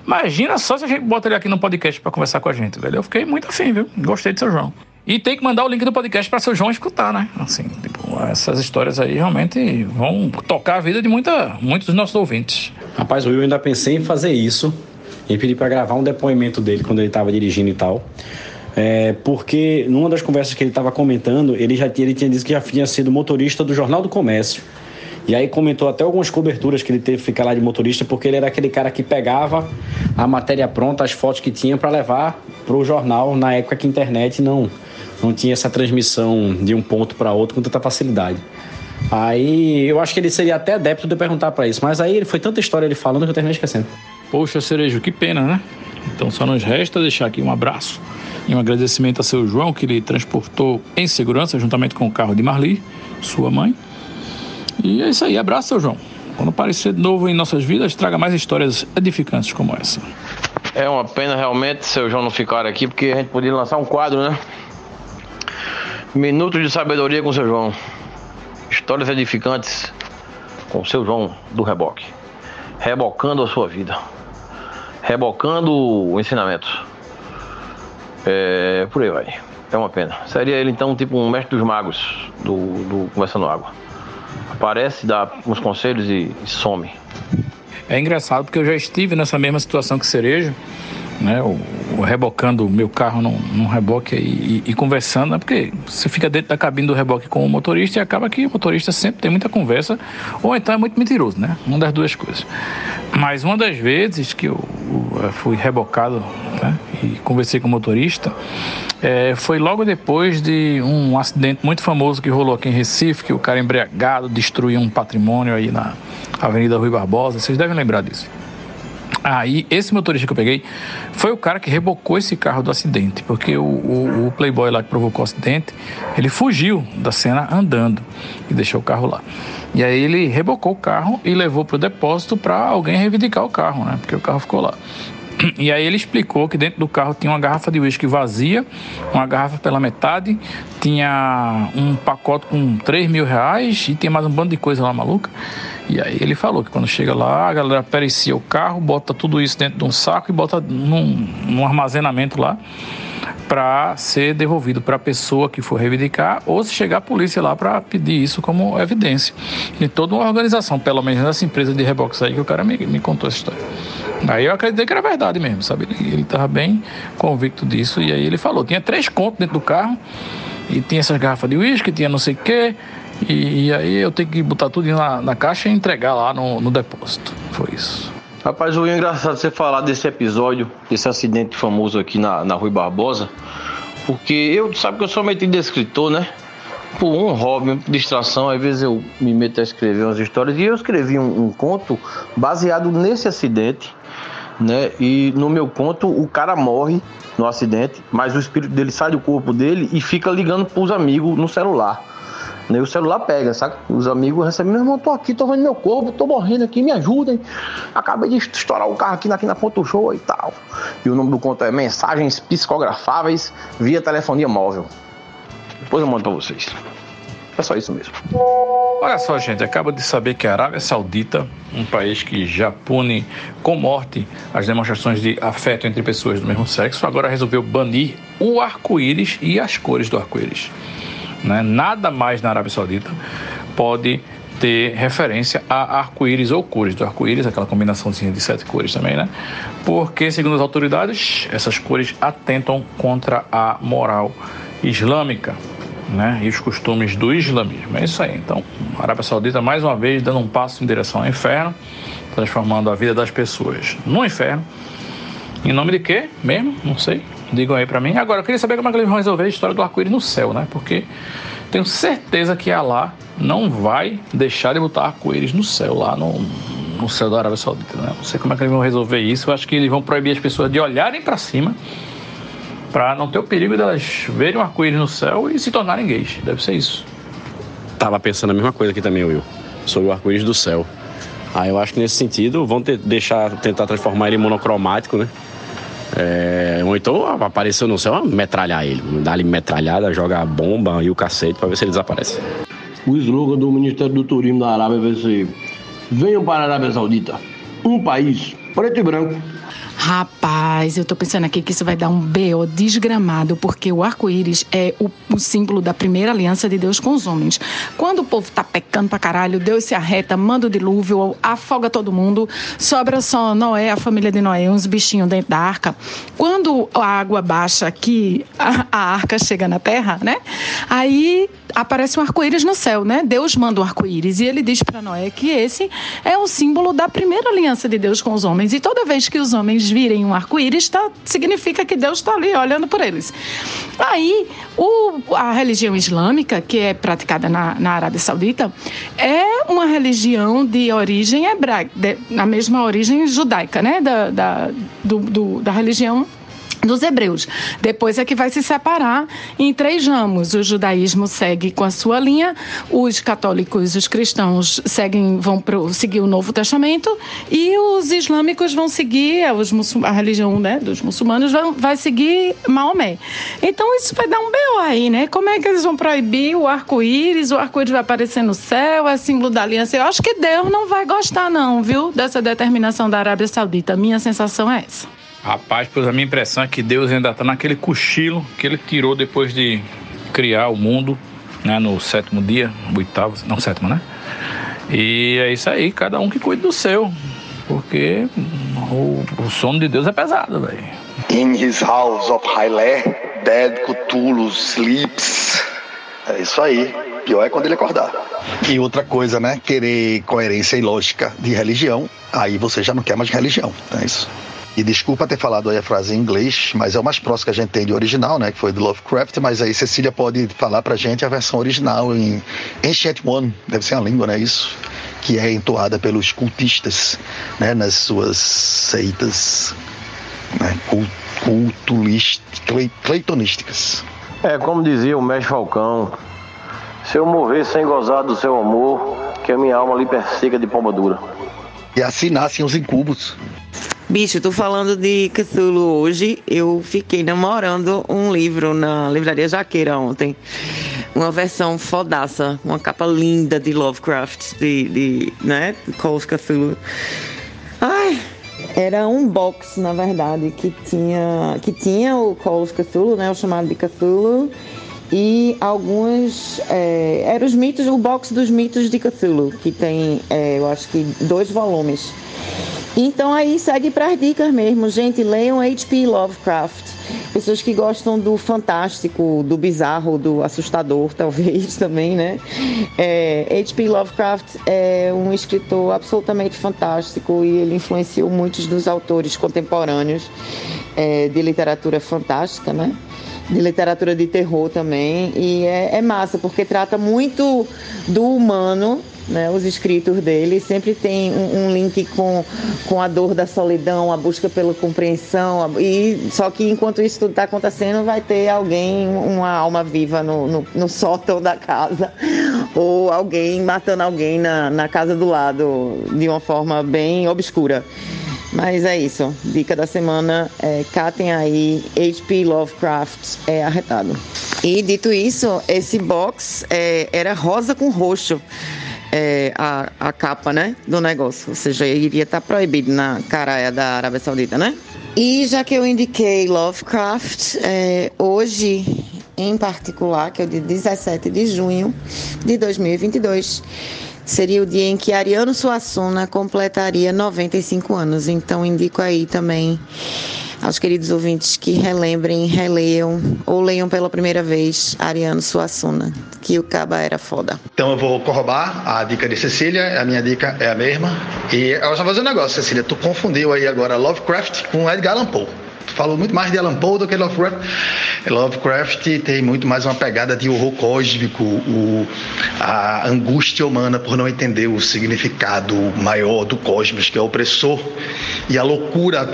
C: Imagina só se a gente bota ele aqui no podcast para conversar com a gente, velho. Eu fiquei muito afim, viu? Gostei de seu João. E tem que mandar o link do podcast para seu João escutar, né? Assim, tipo, essas histórias aí realmente vão tocar a vida de muita, muitos dos nossos ouvintes.
G: Rapaz, eu ainda pensei em fazer isso, em pedir para gravar um depoimento dele quando ele estava dirigindo e tal. É, porque numa das conversas que ele estava comentando, ele já tinha, ele tinha dito que já tinha sido motorista do Jornal do Comércio. E aí comentou até algumas coberturas que ele teve que ficar lá de motorista, porque ele era aquele cara que pegava a matéria pronta, as fotos que tinha para levar para o jornal na época que a internet não não tinha essa transmissão de um ponto para outro com tanta facilidade. Aí eu acho que ele seria até adepto de perguntar para isso, mas aí foi tanta história ele falando que eu terminei esquecendo.
C: Poxa, Cerejo, que pena, né? Então só nos resta deixar aqui um abraço e um agradecimento a seu João, que ele transportou em segurança juntamente com o carro de Marli, sua mãe. E é isso aí, abraço, seu João. Quando aparecer de novo em nossas vidas, traga mais histórias edificantes como essa.
J: É uma pena realmente seu João não ficar aqui, porque a gente podia lançar um quadro, né? Minutos de sabedoria com seu João. Histórias edificantes com seu João do reboque. Rebocando a sua vida. Rebocando o ensinamento. É, por aí vai. É uma pena. Seria ele então tipo um mestre dos magos do, do Conversando Água. Aparece, dá uns conselhos e, e some.
C: É engraçado porque eu já estive nessa mesma situação que Cerejo né, o, o rebocando o meu carro num, num reboque e, e, conversando, né, porque você fica dentro da cabine do reboque com o motorista e acaba que o motorista sempre tem muita conversa, ou então é muito mentiroso, né? Uma das duas coisas. Mas uma das vezes que eu, eu fui rebocado né, e conversei com o motorista, é, foi logo depois de um acidente muito famoso que rolou aqui em Recife, que o cara embriagado destruiu um patrimônio aí na Avenida Rui Barbosa. Vocês devem lembrar disso. Aí, esse motorista que eu peguei foi o cara que rebocou esse carro do acidente, porque o, o, o, playboy lá que provocou o acidente, ele fugiu da cena andando e deixou o carro lá. E aí ele rebocou o carro e levou para o depósito para alguém reivindicar o carro, né? Porque o carro ficou lá. E aí ele explicou que dentro do carro tinha uma garrafa de uísque vazia, uma garrafa pela metade, tinha um pacote com 3 mil reais e tinha mais um bando de coisa lá maluca. E aí ele falou que quando chega lá, a galera pericia o carro, bota tudo isso dentro de um saco e bota num, num armazenamento lá para ser devolvido para a pessoa que for reivindicar ou se chegar a polícia lá para pedir isso como evidência. E toda uma organização, pelo menos nessa empresa de reboques aí que o cara me, me contou essa história. Aí eu acreditei que era verdade mesmo, sabe? Ele estava bem convicto disso e aí ele falou, tinha três contos dentro do carro e tinha essas garrafas de uísque, tinha não sei o quê, e, e, aí eu tenho que botar tudo na, na caixa e entregar lá no, no depósito. Foi isso.
H: Rapaz, o engraçado você falar desse episódio, desse acidente famoso aqui na, na Rui Barbosa, porque eu, sabe que eu sou metido de escritor, né? Por um hobby, distração, às vezes eu me meto a escrever umas histórias e eu escrevi um, um conto baseado nesse acidente, né? E no meu conto o cara morre no acidente, mas o espírito dele sai do corpo dele e fica ligando pros amigos no celular. Né? O celular pega, sabe? Os amigos recebem, meu irmão, tô aqui, tô vendo meu corpo, tô morrendo aqui, me ajudem. Acabei de estourar o carro aqui, aqui na ponta do show e tal. E o nome do conto é Mensagens Psicografáveis via telefonia móvel. Depois eu mando pra vocês. É só isso mesmo.
C: Olha só, gente, acaba de saber que a Arábia Saudita, um país que já pune com morte as demonstrações de afeto entre pessoas do mesmo sexo, agora resolveu banir o arco-íris e as cores do arco-íris. Né? Nada mais na Arábia Saudita pode ter referência a arco-íris ou cores do arco-íris, aquela combinaçãozinha de sete cores também, né? Porque, segundo as autoridades, essas cores atentam contra a moral islâmica, né? E os costumes do islamismo. É isso aí. Então, a Arábia Saudita, mais uma vez, dando um passo em direção ao inferno, transformando a vida das pessoas no inferno. Em nome de quê mesmo? Não sei. Digam aí para mim. Agora, eu queria saber como é que eles vão resolver a história do arco-íris no céu, né? Porque tenho certeza que Allah não vai deixar de botar arco-íris no céu, lá no, no céu da Arábia Saudita, né? Não sei como é que eles vão resolver isso. Eu acho que eles vão proibir as pessoas de olharem para cima para não ter o perigo delas verem o arco-íris no céu e se tornarem gays. Deve ser isso.
G: Tava pensando a mesma coisa aqui também, Will, sobre o arco-íris do céu. Aí eu acho que nesse sentido vão ter, deixar, tentar transformar ele em monocromático, né? É, ou então apareceu no céu, metralhar ele. Dar-lhe metralhada, jogar bomba e o cacete pra ver se ele desaparece.
H: O slogan do Ministério do Turismo da Arábia vai ser: Venham para a Arábia Saudita, um país preto e branco.
O: Rapaz, eu tô pensando aqui que isso vai dar um BO desgramado, porque o arco-íris é o, o, símbolo da primeira aliança de Deus com os homens. Quando o povo tá pecando pra caralho, Deus se arreta, manda o dilúvio, afoga todo mundo, sobra só Noé, a família de Noé, uns bichinhos dentro da arca. Quando a água baixa aqui, a, a arca chega na terra, né? Aí aparece um arco-íris no céu, né? Deus manda um arco-íris e ele diz para Noé que esse é o símbolo da primeira aliança de Deus com os homens. E toda vez que os homens virem um arco-íris, tá, significa que Deus está ali olhando por eles. Aí, o, a religião islâmica, que é praticada na, na Arábia Saudita, é uma religião de origem hebraica, na mesma origem judaica, né? Da, da, do, do, da religião dos hebreus. Depois é que vai se separar em três ramos. O judaísmo segue com a sua linha, os católicos, os cristãos seguem, vão pro, seguir o Novo Testamento e os islâmicos vão seguir os a religião né, dos muçulmanos vão, vai seguir Maomé. Então isso vai dar um BO aí, né? Como é que eles vão proibir o arco-íris? O arco-íris vai aparecer no céu, é símbolo da aliança. Eu acho que Deus não vai gostar não, viu? Dessa determinação da Arábia Saudita. Minha sensação é essa.
C: Rapaz, pois a minha impressão é que Deus ainda está naquele cochilo que ele tirou depois de criar o mundo, né, no sétimo dia, oitavo, não sétimo, né? E é isso aí, cada um que cuide do seu, porque o, o sono de Deus é pesado, velho.
I: In his house of Hailé, dead Cthulhu sleeps. É isso aí. Pior é quando ele acordar. E outra coisa, né? Querer coerência e lógica de religião, aí você já não quer mais religião, não é isso? E desculpa ter falado aí a frase em inglês, mas é o mais próximo que a gente tem de original, né? Que foi do Lovecraft, mas aí Cecília pode falar pra gente a versão original em Ancient One, deve ser uma língua, né? Isso. Que é entoada pelos cultistas, né? Nas suas seitas né? cleitonísticas.
H: É, como dizia o mestre Falcão, se eu morrer sem gozar do seu amor, que a minha alma lhe persiga de pomba dura.
I: E assim nascem os incubos.
F: Bicho, tô falando de Cthulhu hoje. Eu fiquei namorando um livro na livraria Jaqueira ontem. Uma versão fodaça, uma capa linda de Lovecraft, de, de né? Call of Cthulhu. Ai, era um box, na verdade, que tinha, que tinha o Call of Cthulhu, né? O chamado de Cthulhu. E alguns. É, eram os mitos, o box dos mitos de Cthulhu, que tem, é, eu acho que, dois volumes. Então aí segue para as dicas mesmo, gente, leiam H.P. Lovecraft. Pessoas que gostam do fantástico, do bizarro, do assustador, talvez também, né? É, H.P. Lovecraft é um escritor absolutamente fantástico e ele influenciou muitos dos autores contemporâneos é, de literatura fantástica, né? de literatura de terror também. E é, é, massa, porque trata muito do humano né, os escritos dele sempre tem um, um, link com, com a dor da solidão, a busca pela compreensão. E só que enquanto isso tudo está acontecendo, vai ter alguém, uma alma viva no, no, no, sótão da casa, ou alguém matando alguém na, na casa do lado de uma forma bem obscura. Mas é isso. Dica da semana é catem aí H.P. Lovecraft é arretado. E dito isso, esse box é, era rosa com roxo é, a, a capa, né, do negócio. Ou seja, iria estar tá proibido na caraia da Arábia Saudita, né? E já que eu indiquei Lovecraft, é, hoje em particular, que é o dia 17 de junho de 2022, seria o dia em que Ariano Suassuna completaria 95 anos. Então indico aí também aos queridos ouvintes que relembrem, releiam ou leiam pela primeira vez Ariano Suassuna, que o Caba era foda.
I: Então eu vou corrobar a dica de Cecília, a minha dica é a mesma. E eu só fazer um negócio, Cecília, tu confundiu aí agora Lovecraft com Edgar Allan Poe falou muito mais de Alan Poe do que Lovecraft. Lovecraft tem muito mais uma pegada de horror cósmico, o, a angústia humana por não entender o significado maior do cosmos, que é opressor, e a loucura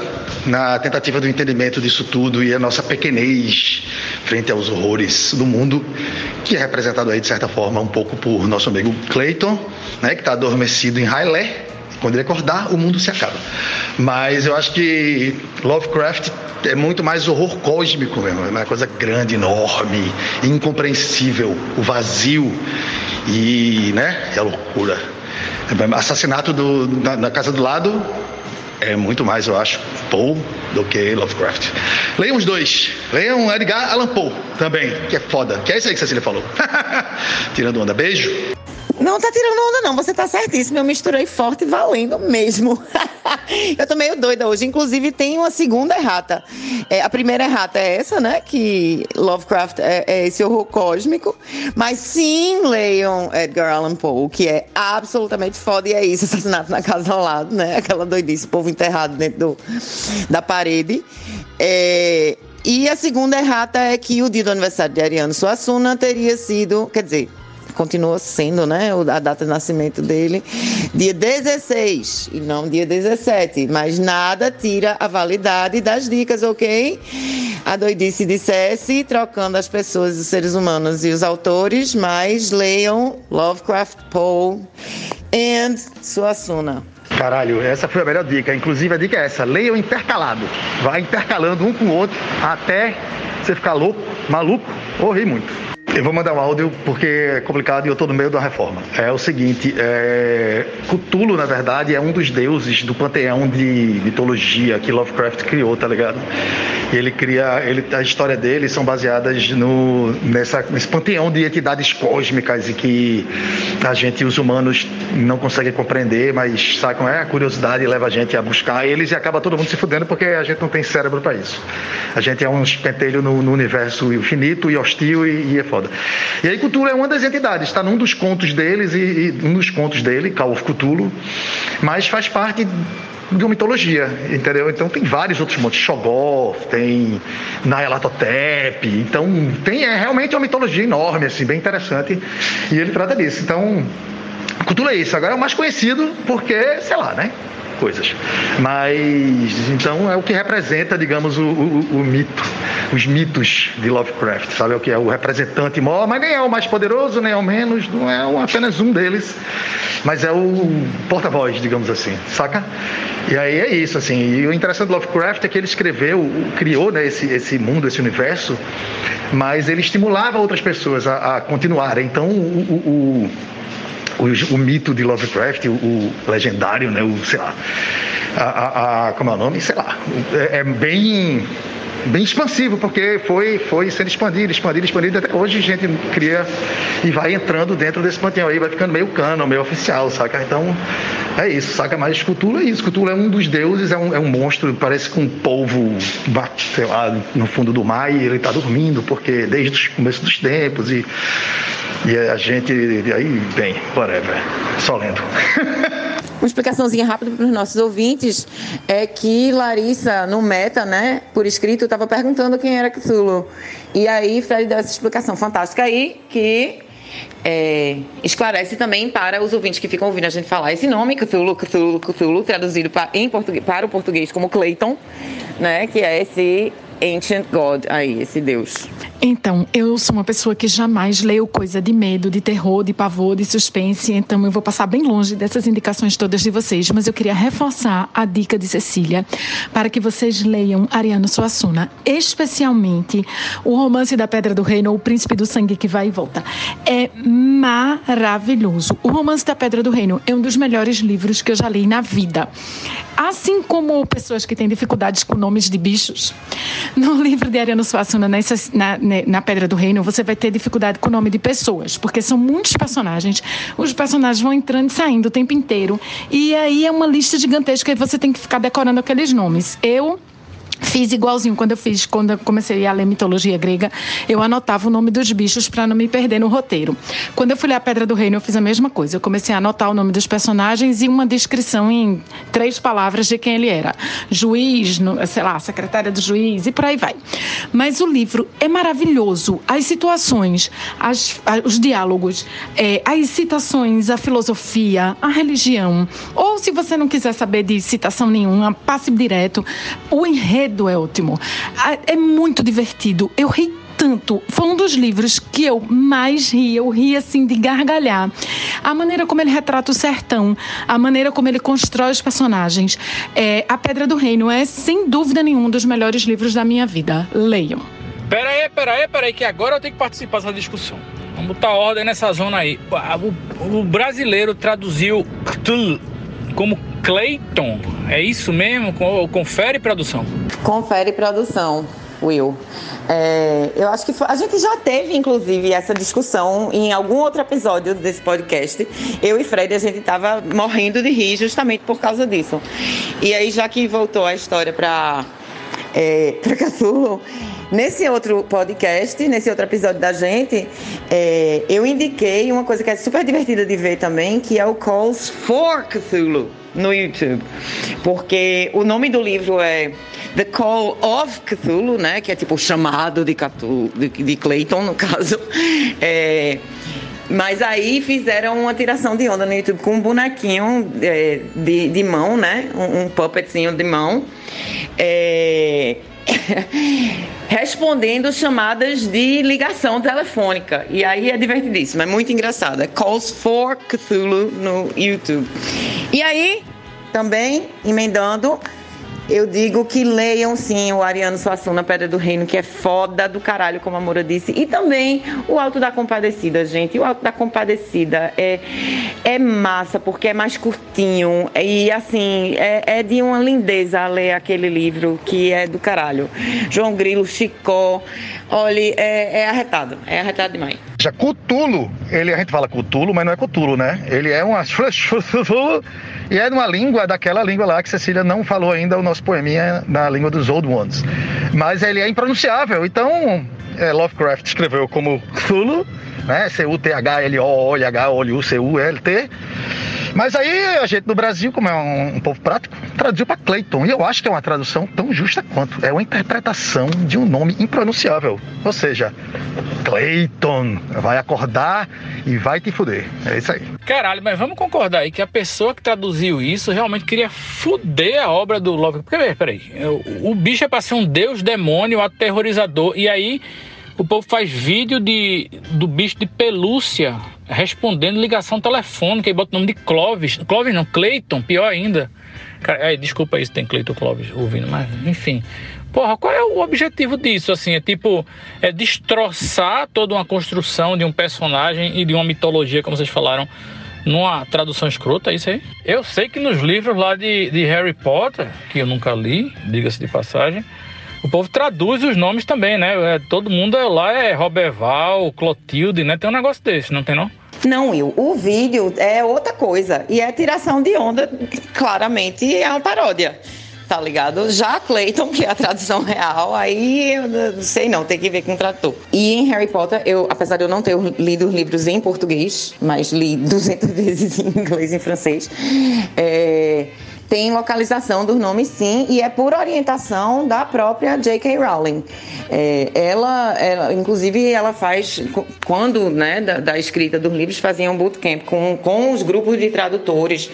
I: na tentativa do entendimento disso tudo e a nossa pequenez frente aos horrores do mundo, que é representado aí de certa forma um pouco por nosso amigo Clayton, né, que está adormecido em Highley quando ele acordar, o mundo se acaba. Mas eu acho que Lovecraft é muito mais horror cósmico mesmo, é uma coisa grande, enorme, incompreensível, o vazio e, né, e a loucura. Assassinato do, na, na casa do lado é muito mais, eu acho, Poe do que Lovecraft. Leiam os dois. Leiam Edgar Allan Poe também, que é foda. Que é isso aí que Cecília falou. Tirando onda. Beijo.
F: Não tá tirando onda, não. Você tá certíssimo. Eu misturei forte valendo mesmo. eu tô meio doida hoje. Inclusive, tem uma segunda errata. É, a primeira errata é essa, né? Que Lovecraft é, é, esse horror cósmico. Mas sim, leiam Edgar Allan Poe, que é absolutamente foda. E é isso, assassinato na casa ao lado, né? Aquela doidice, povo enterrado dentro do, da parede. É, e a segunda errata é que o dia do aniversário de Ariano Suassuna teria sido, quer dizer, continua sendo, né, a data de nascimento dele, dia 16 e não dia 17, mas nada tira a validade das dicas, ok? A doidice dissesse, trocando as pessoas, os seres humanos e os autores, mas leiam Lovecraft Poe and Suassuna.
I: Caralho, essa foi a melhor dica. Inclusive a dica é essa: leiam intercalado. Vai intercalando um com o outro até você ficar louco, maluco ou rir muito. Eu vou mandar um áudio porque é complicado e eu estou no meio da reforma. É o seguinte, é... Cthulhu, na verdade, é um dos deuses do panteão de mitologia que Lovecraft criou, tá ligado? Ele cria, ele, a história dele são baseadas no, nessa, nesse panteão de entidades cósmicas e que a gente, os humanos, não conseguem compreender, mas sacam, é a curiosidade leva a gente a buscar eles e acaba todo mundo se fudendo porque a gente não tem cérebro para isso. A gente é um pentelho no, no universo infinito e hostil e, e é foda foda. E aí Cthulhu é uma das entidades, está num dos contos deles e, e, um dos contos dele, Call of Cthulhu, mas faz parte de uma mitologia, entendeu? Então tem vários outros montes, Shoggoth, tem Nyarlathotep, então tem é realmente uma mitologia enorme, assim, bem interessante, e ele trata disso. Então, Cthulhu é isso. Agora é o mais conhecido porque, sei lá, né? Coisas. Mas então é o que representa, digamos, o, o, o mito, os mitos de Lovecraft, sabe? É o que é o representante maior, mas nem é o mais poderoso, nem é o menos, não é apenas um deles, mas é o porta-voz, digamos assim, saca? E aí é isso, assim. E o interessante do Lovecraft é que ele escreveu, criou né, esse, esse mundo, esse universo, mas ele estimulava outras pessoas a, a continuarem. Então, o, o, o, o, mito de Lovecraft, o, legendário, né, o, sei lá, a, a, a, como é o nome? Sei lá, é, é bem bem expansivo, porque foi, foi sendo expandido, expandido, expandido. Até hoje a gente cria e vai entrando dentro desse panteão aí, vai ficando meio cano, meio oficial, saca? Então é isso, saca? Mas Cthulhu é isso. Cthulhu é um dos deuses, é um, é um monstro, parece com um polvo, sei lá, no fundo do mar e ele está dormindo, porque desde o começo dos tempos e, e a gente, e aí, bem, whatever, só lendo.
F: Uma explicaçãozinha rápida para os nossos ouvintes é que Larissa, no Meta, né, por escrito, estava perguntando quem era Cthulhu. E aí Fred deu essa explicação fantástica aí, que é, esclarece também para os ouvintes que ficam ouvindo a gente falar esse nome, Cthulhu, Cthulhu, Cthulhu, traduzido para, em português, para o português como Clayton, né, que é esse Ancient God aí, esse deus.
O: Então, eu sou uma pessoa que jamais leio coisa de medo, de terror, de pavor, de suspense, então eu vou passar bem longe dessas indicações todas de vocês, mas eu queria reforçar a dica de Cecília para que vocês leiam Ariano Suassuna, especialmente o romance da Pedra do Reino, O Príncipe do Sangue que vai e volta. É maravilhoso. O romance da Pedra do Reino é um dos melhores livros que eu já li na vida. Assim como pessoas que têm dificuldades com nomes de bichos, no livro de Ariano Suassuna, nessa, na, na Pedra do Reino, você vai ter dificuldade com o nome de pessoas, porque são muitos personagens. Os personagens vão entrando e saindo o tempo inteiro. E aí é uma lista gigantesca e você tem que ficar decorando aqueles nomes. Eu Fiz igualzinho quando eu fiz, quando eu comecei a ler mitologia grega, eu anotava o nome dos bichos para não me perder no roteiro. Quando eu fui ler a Pedra do Reino, eu fiz a mesma coisa. Eu comecei a anotar o nome dos personagens e uma descrição em três palavras de quem ele era. Juiz, sei lá, secretária do juiz e por aí vai. Mas o livro é maravilhoso. As situações, as, os diálogos, é, as citações, a filosofia, a religião. Ou se você não quiser saber de citação nenhuma, passe direto. O enredo enredo é ótimo. É muito divertido. Eu ri tanto. Foi um dos livros que eu mais ri. Eu ri assim de gargalhar. A maneira como ele retrata o sertão, a maneira como ele constrói os personagens. É, a Pedra do Reino é, sem dúvida nenhuma, um dos melhores livros da minha vida. Leiam.
C: Pera aí, pera aí, pera aí, que agora eu tenho que participar dessa discussão. Vamos botar ordem nessa zona aí. O, o brasileiro traduziu como Clayton. É isso mesmo? Confere produção.
F: Confere produção. Will. É, eu acho que a gente já teve, inclusive, essa discussão em algum outro episódio desse podcast. Eu e Fred, a gente estava morrendo de rir justamente por causa disso. E aí, já que voltou a história para é, Nesse outro podcast, nesse outro episódio da gente, é, eu indiquei uma coisa que é super divertida de ver também, que é o Calls for Cthulhu no YouTube. Porque o nome do livro é The Call of Cthulhu, né? Que é tipo o chamado de, Cthulhu, de, de Clayton, no caso. É, mas aí fizeram uma tiração de onda no YouTube com um bonequinho é, de, de mão, né? Um, um puppetzinho de mão. É, respondendo chamadas de ligação telefônica. E aí é divertidíssimo, é muito engraçado. É Calls for Cthulhu no YouTube. E aí, também, emendando, eu digo que leiam sim o Ariano Suassuna, Pedra do Reino, que é foda do caralho, como a Moura disse. E também o Alto da Compadecida, gente. O Alto da Compadecida é, é massa, porque é mais curtinho. E assim, é, é de uma lindeza ler aquele livro que é do caralho. João Grilo, Chicó. Olha, é, é arretado. É arretado demais.
I: Já Cutulo, ele, a gente fala Cutulo, mas não é Cutulo, né? Ele é uma e é numa língua, daquela língua lá que Cecília não falou ainda o nosso poeminha na língua dos Old Ones. Mas ele é impronunciável, então é, Lovecraft escreveu como Cthulhu, né? C-U-T-H-L-O-O-H-O-U-C-U-L-T. Mas aí a gente no Brasil, como é um, um povo prático, traduziu para Clayton. E eu acho que é uma tradução tão justa quanto. É uma interpretação de um nome impronunciável. Ou seja, Clayton vai acordar e vai te fuder. É isso aí.
C: Caralho, mas vamos concordar aí que a pessoa que traduziu isso realmente queria fuder a obra do Lovecraft. Porque, peraí, o, o bicho é pra ser um deus demônio aterrorizador. E aí o povo faz vídeo de, do bicho de pelúcia respondendo ligação telefônica e bota o nome de Clovis. Clovis não, Clayton, pior ainda. Cara, é, desculpa aí se tem Clayton Clovis ouvindo, mas enfim. Porra, qual é o objetivo disso? Assim, é tipo, é destroçar toda uma construção de um personagem e de uma mitologia, como vocês falaram, numa tradução escrota, é isso aí? Eu sei que nos livros lá de, de Harry Potter, que eu nunca li, diga-se de passagem, o povo traduz os nomes também, né? É, todo mundo lá é Roberval, Clotilde, né? Tem um negócio desse, não tem não?
F: Não, Will, o vídeo é outra coisa. E é tiração de onda, claramente é uma paródia. Tá ligado? Já Clayton, que é a tradução real, aí eu não sei não, tem que ver com tradutor. E em Harry Potter, eu, apesar de eu não ter lido os livros em português, mas li 200 vezes em inglês e em francês, é, tem localização dos nomes sim, e é por orientação da própria J.K. Rowling. É, ela, ela, inclusive, ela faz, quando, né, da, da, escrita dos livros, faziam um bootcamp com, com os grupos de tradutores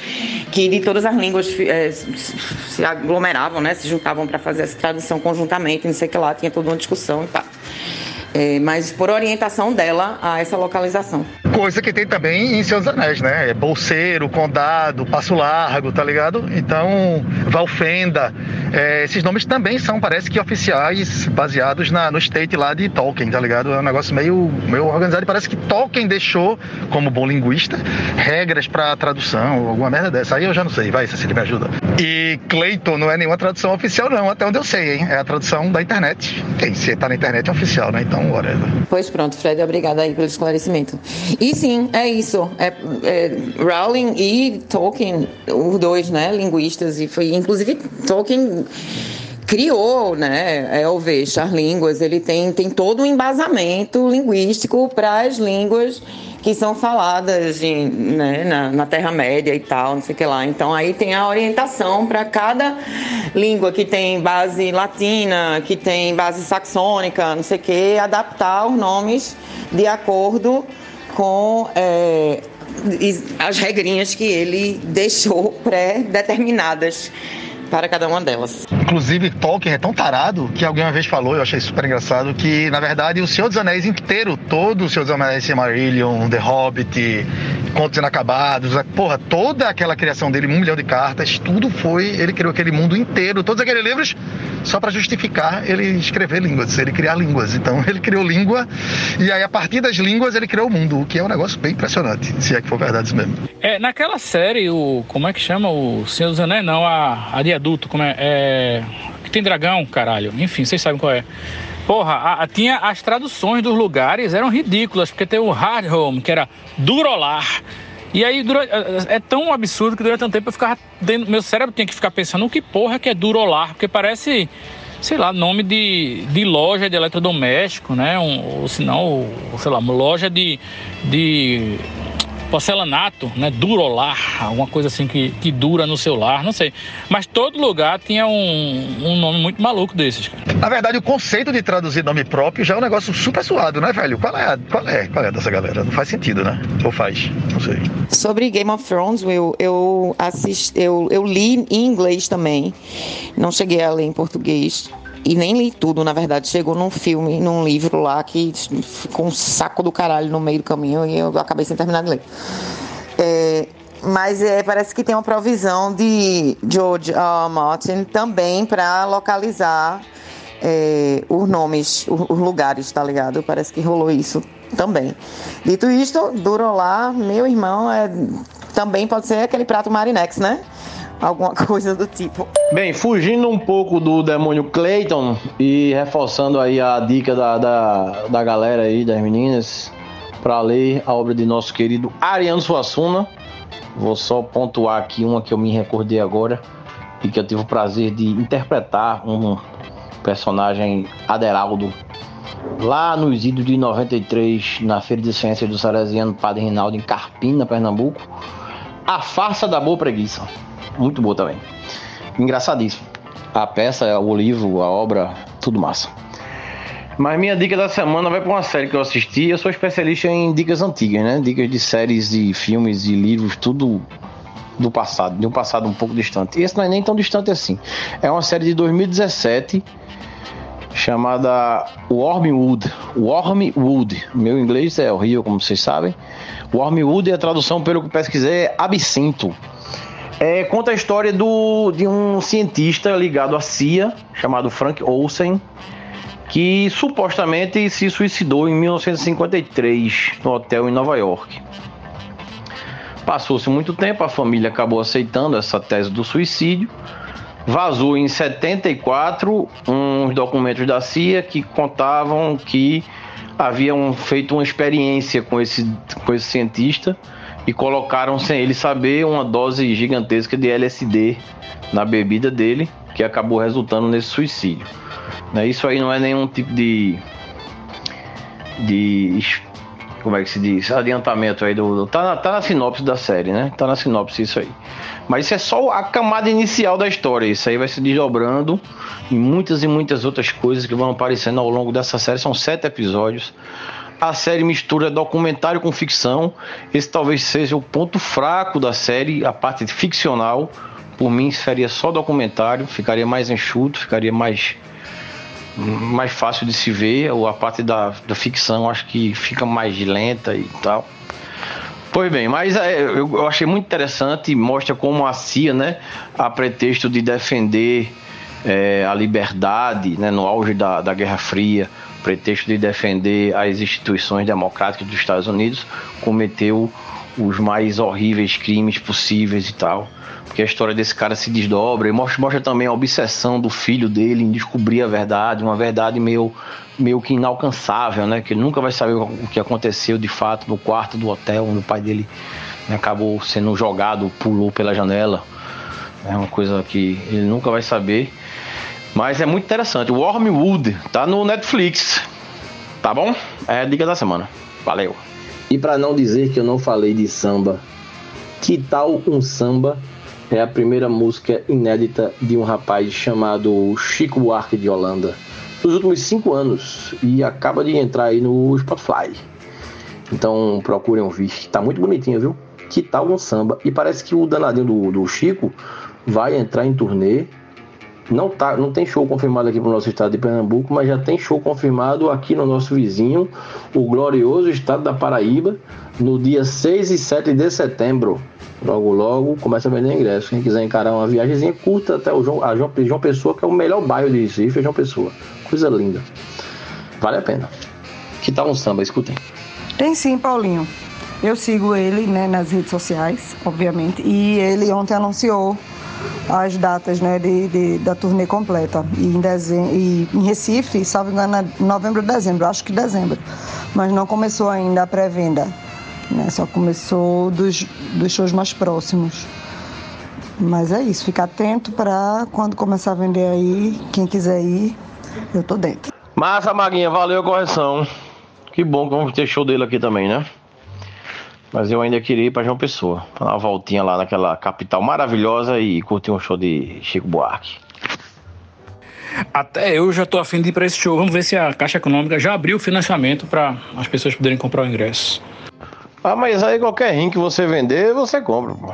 F: que de todas as línguas é, se aglomeravam, né, se juntavam para fazer essa tradução conjuntamente, não sei o que lá, tinha toda uma discussão e tal é, mas por orientação dela a essa localização.
I: Coisa que tem também em Seus Anéis, né? É Bolseiro, Condado, Passo Largo, tá ligado? Então, Valfenda, é, esses nomes também são, parece que oficiais, baseados na, no state lá de Tolkien, tá ligado? É um negócio meio, meio organizado e parece que Tolkien deixou, como bom linguista, regras para tradução, alguma merda dessa. Aí eu já não sei, vai, ele me ajuda. E Clayton não é nenhuma tradução oficial, não, até onde eu sei, hein? É a tradução da internet. Quem se tá na internet é oficial, né? Então,
F: Pois pronto, Fred, obrigada aí pelo esclarecimento. E sim, é isso. É, é, Rowling e Tolkien, os dois, né, linguistas, e foi, inclusive, Tolkien criou, né, é, as línguas, ele tem, tem todo um embasamento linguístico para as línguas que são faladas em, né, na, na Terra-média e tal, não sei o que lá. Então aí tem a orientação para cada língua que tem base latina, que tem base saxônica, não sei o que, adaptar os nomes de acordo com é, as regrinhas que ele deixou pré-determinadas para cada uma delas.
I: Inclusive, Tolkien é tão tarado que alguém uma vez falou, eu achei super engraçado, que na verdade o Senhor dos Anéis inteiro, todo o Senhor dos Anéis, Silmarillion, The Hobbit, Contos Inacabados, porra, toda aquela criação dele, um milhão de cartas, tudo foi, ele criou aquele mundo inteiro, todos aqueles livros, só para justificar ele escrever línguas, ele criar línguas. Então ele criou língua e aí a partir das línguas ele criou o mundo, o que é um negócio bem impressionante, se é que for verdade isso mesmo.
C: É, naquela série, o, como é que chama? O Senhor dos Anéis, não, a, a de como é? é que tem dragão, caralho. Enfim, vocês sabem qual é. Porra, a, a, tinha as traduções dos lugares eram ridículas, porque tem o Hard Home, que era Durolar. E aí é, é tão absurdo que durante um tempo eu ficava. Dentro, meu cérebro tinha que ficar pensando o que porra que é Durolar, porque parece, sei lá, nome de, de loja de eletrodoméstico, né? Um, ou se não, sei lá, loja de, de porcelanato, né? Durolar, alguma coisa assim que, que dura no seu lar, não sei. Mas todo lugar tinha um, um nome muito maluco desses, cara.
I: Na verdade, o conceito de traduzir nome próprio já é um negócio super suado, né, velho? Qual é, qual é, qual é dessa galera? Não faz sentido, né? Ou faz? Não sei.
F: Sobre Game of Thrones, Will, eu assisti, eu, eu li em inglês também. Não cheguei a ler em português e nem li tudo, na verdade. Chegou num filme, num livro lá que ficou um saco do caralho no meio do caminho e eu acabei sem terminar de ler. É, mas é, parece que tem uma provisão de George R. Martin também para localizar é, os nomes, os, lugares, tá ligado? Parece que rolou isso também. Dito isto, Durolá, meu irmão, é, também pode ser aquele prato Marinex, né? Alguma coisa do tipo.
H: Bem, fugindo um pouco do demônio Clayton e reforçando aí a dica da, da, da galera aí, das meninas, para ler a obra de nosso querido Ariano Suassuna. Vou só pontuar aqui uma que eu me recordei agora e que eu tive o prazer de interpretar um personagem Aderaldo lá nos idos de 93 na Feira de Ciências do Salesiano Padre Rinaldo em Carpina, Pernambuco A Farsa da Boa Preguiça. Muito boa também. Engraçadíssimo. A peça, o livro, a obra, tudo massa. Mas minha dica da semana vai para uma série que eu assisti. Eu sou especialista em dicas antigas, né? Dicas de séries, de filmes, de livros, tudo do passado, de um passado um pouco distante. Esse não é nem tão distante assim. É uma série de 2017 chamada Wormwood. Wormwood. Meu inglês é horrível, como vocês sabem. Wormwood, a tradução, pelo que pesquisei, é absinto. É, conta a história do, de um cientista ligado à CIA, chamado Frank Olsen, que supostamente se suicidou em 1953 no hotel em Nova York. Passou-se muito tempo, a família acabou aceitando essa tese do suicídio. Vazou em 74 uns documentos da CIA que contavam que haviam feito uma experiência com esse, com esse cientista e colocaram sem ele saber uma dose gigantesca de LSD na bebida dele, que acabou resultando nesse suicídio. Né, isso aí não é nenhum tipo de de como é que se diz? Adiantamento aí do. tá, na, tá na sinopse da série, né? Tá na sinopse isso aí. Mas isso é só a camada inicial da história. Isso aí vai se desdobrando em muitas e muitas outras coisas que vão aparecendo ao longo dessa série. São sete episódios. A série mistura documentário com ficção. Esse talvez seja o ponto fraco da série, a parte ficcional. Por mim, seria só documentário, ficaria mais enxuto, ficaria mais mais fácil de se ver, ou a parte da, da ficção acho que fica mais lenta e tal. Pois bem, mas é, eu, eu, achei muito interessante, mostra como a CIA, né, a pretexto de defender é, a liberdade, né, no auge da, da Guerra Fria, pretexto de defender as instituições democráticas dos Estados Unidos, cometeu os mais horríveis crimes possíveis e tal porque a história desse cara se desdobra e mostra, mostra também a obsessão do filho dele em descobrir a verdade, uma verdade meio, meio que inalcançável, né? Que ele nunca vai saber o que aconteceu de fato no quarto do hotel onde o pai dele né, acabou sendo jogado, pulou pela janela. É uma coisa que ele nunca vai saber. Mas é muito interessante. Wormwood tá no Netflix. Tá bom? É a dica da semana. Valeu. E para não dizer que eu não falei de samba, que tal um samba é a primeira música inédita de um rapaz chamado Chico Buarque de Holanda, nos últimos cinco anos, e acaba de entrar aí no Spotify. Então procurem ouvir, tá muito bonitinho, viu? Que tal um samba? E parece que o danadinho do, do Chico vai entrar em turnê. Não, tá, não tem show confirmado aqui para o nosso estado de Pernambuco, mas já tem show confirmado aqui no nosso vizinho, o glorioso estado da Paraíba, no dia 6 e 7 de setembro. Logo, logo começa a vender ingresso. Quem quiser encarar uma viagemzinha curta até o João, a João, João Pessoa, que é o melhor bairro de Recife, é João Pessoa. Coisa linda. Vale a pena. Que tal um samba? Escutem.
Q: Tem sim, Paulinho. Eu sigo ele né, nas redes sociais, obviamente, e ele ontem anunciou as datas né, de, de da turnê completa. E em, dezembro, e em Recife, salvo engano, novembro ou dezembro, acho que dezembro. Mas não começou ainda a pré-venda. Né? Só começou dos, dos shows mais próximos. Mas é isso, fica atento para quando começar a vender aí, quem quiser ir, eu tô dentro.
H: Massa, Maguinha, valeu a correção. Que bom que vamos ter show dele aqui também, né? Mas eu ainda queria ir para João Pessoa, dar uma voltinha lá naquela capital maravilhosa e curtir um show de Chico Buarque.
C: Até eu já tô afim de ir para esse show. Vamos ver se a Caixa Econômica já abriu o financiamento para as pessoas poderem comprar o ingresso.
H: Ah, mas aí qualquer rim que você vender, você compra, pô.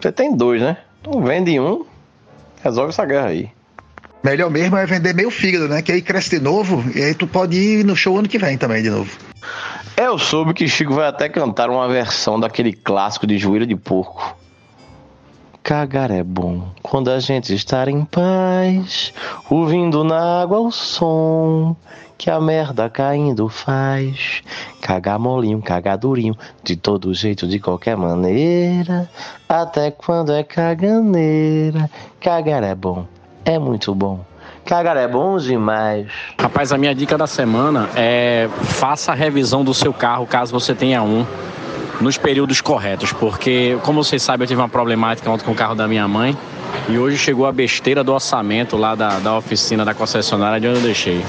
H: Você tem dois, né? Então vende um, resolve essa guerra aí.
I: Melhor mesmo é vender meio fígado, né? Que aí cresce de novo e aí tu pode ir no show ano que vem também de novo.
H: Eu soube que Chico vai até cantar uma versão daquele clássico de joelho de porco. Cagar é bom quando a gente está em paz, ouvindo na água o som que a merda caindo faz. Cagar molinho, cagar durinho, de todo jeito, de qualquer maneira. Até quando é caganeira. Cagar é bom, é muito bom. Cagar é bom demais.
G: Rapaz, a minha dica da semana é faça a revisão do seu carro, caso você tenha um, nos períodos corretos, porque, como vocês sabem, eu tive uma problemática ontem com o carro da minha mãe e hoje chegou a besteira do orçamento lá da, da oficina da concessionária de onde eu deixei.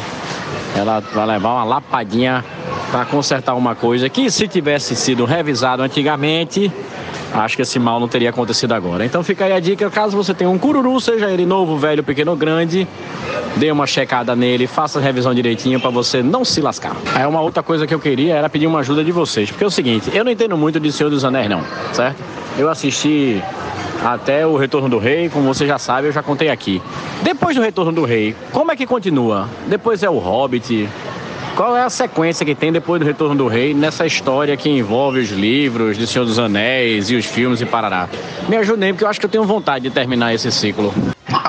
G: Ela vai levar uma lapadinha para consertar uma coisa que, se tivesse sido revisado antigamente, acho que esse mal não teria acontecido agora. Então fica aí a dica, caso você tenha um cururu, seja ele novo, velho, pequeno grande, dê uma checada nele, faça a revisão direitinho para você não se lascar. Aí uma outra coisa que eu queria era pedir uma ajuda de vocês, porque é o seguinte, eu não entendo muito de Senhor dos Anéis não, certo? Eu assisti até o Retorno do Rei, como você já sabe, eu já contei aqui. Depois do Retorno do Rei, como é que continua? Depois é o Hobbit, qual é a sequência que tem depois do Retorno do Rei nessa história que envolve os livros de Senhor dos Anéis e os filmes e parará? Me ajudem, porque eu acho que eu tenho vontade de terminar esse ciclo.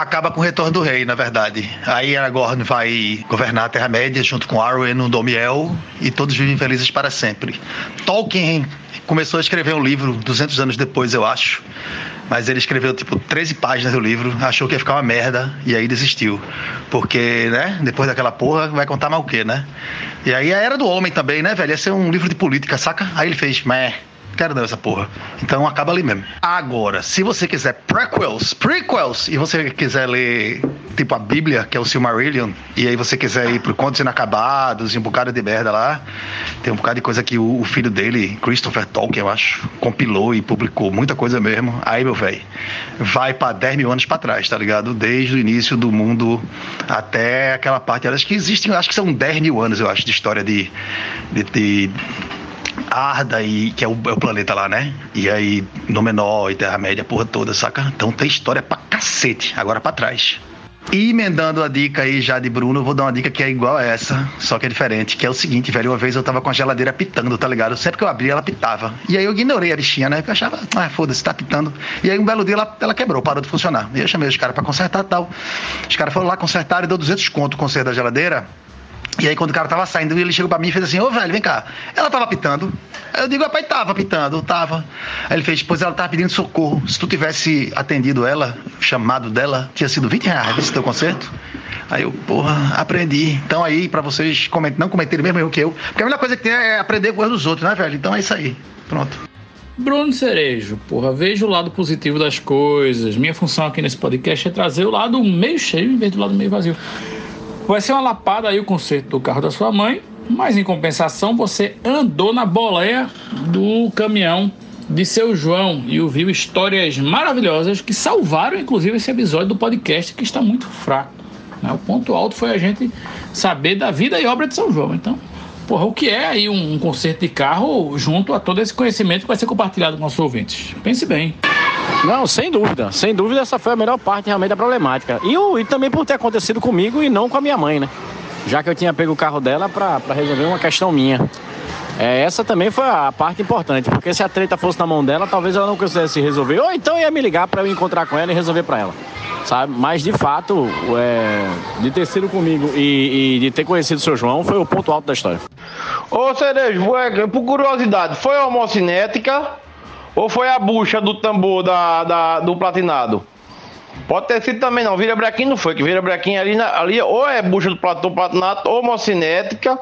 I: Acaba com o retorno do rei, na verdade. Aí Aragorn vai governar a Terra-média junto com Arwen no Domiel e todos vivem felizes para sempre. Tolkien começou a escrever um livro 200 anos depois, eu acho. Mas ele escreveu tipo 13 páginas do livro, achou que ia ficar uma merda e aí desistiu. Porque, né, depois daquela porra, vai contar mais o quê, né? E aí a Era do Homem também, né, velho? Ia ser um livro de política, saca? Aí ele fez, meh. Quero não essa porra. Então acaba ali mesmo. Agora, se você quiser prequels, prequels, e você quiser ler tipo a Bíblia, que é o Silmarillion, e aí você quiser ir pro Contos Inacabados e um bocado de merda lá, tem um bocado de coisa que o, filho dele, Christopher Tolkien, eu acho, compilou e publicou muita coisa mesmo. Aí, meu velho, vai para 10 mil anos para trás, tá ligado? Desde o início do mundo até aquela parte. Acho que existem, acho que são 10 mil anos, eu acho, de história de, de, de Arda, e, que é o, é o, planeta lá, né? E aí, Númenor e Terra-média, porra toda, saca? Então tem história pra cacete, agora pra trás. E emendando a dica aí já de Bruno, eu vou dar uma dica que é igual a essa, só que é diferente, que é o seguinte, velho, uma vez eu tava com a geladeira pitando, tá ligado? Sempre que eu abria, ela pitava. E aí eu ignorei a bichinha, né? Porque eu achava, ah, foda-se, tá pitando. E aí um belo dia ela, ela quebrou, parou de funcionar. E eu chamei os caras pra consertar tal. Os caras foram lá, consertaram e deu 200 conto o conserto da geladeira. E aí, quando o cara tava saindo, ele chegou pra mim e fez assim: Ô velho, vem cá. Ela tava pitando. Eu digo: Rapaz, tava pitando, tava. Aí ele fez: Pois ela tava pedindo socorro. Se tu tivesse atendido ela, chamado dela, tinha sido 20 reais esse teu concerto. Aí eu, porra, aprendi. Então aí, pra vocês coment... não cometerem mesmo erro que eu. Porque a melhor coisa que tem é aprender com os dos outros, né, velho? Então é isso aí. Pronto.
C: Bruno Cerejo, porra, veja o lado positivo das coisas. Minha função aqui nesse podcast é trazer o lado meio cheio em vez do lado meio vazio. Vai ser uma lapada aí o conserto do carro da sua mãe, mas em compensação você andou na boleia do caminhão de seu João e ouviu histórias maravilhosas que salvaram inclusive esse episódio do podcast que está muito fraco. Né? O ponto alto foi a gente saber da vida e obra de São João. Então, porra, o que é aí um conserto de carro junto a todo esse conhecimento que vai ser compartilhado com nossos ouvintes? Pense bem.
G: Não, sem dúvida. Sem dúvida, essa foi a melhor parte realmente da problemática. E, e também por ter acontecido comigo e não com a minha mãe, né? Já que eu tinha pego o carro dela para resolver uma questão minha. É, essa também foi a parte importante, porque se a treta fosse na mão dela, talvez ela não quisesse resolver, ou então ia me ligar para eu encontrar com ela e resolver para ela, sabe? Mas de fato, é, de ter sido comigo e, e, de ter conhecido o seu João foi o ponto alto da história.
J: Ô Cerejo, por curiosidade, foi homocinética ou foi a bucha do tambor da, da do platinado? Pode ter sido também não. Vira brequim não foi, que vira brequim ali, ali ou é bucha do platinato ou mocinética.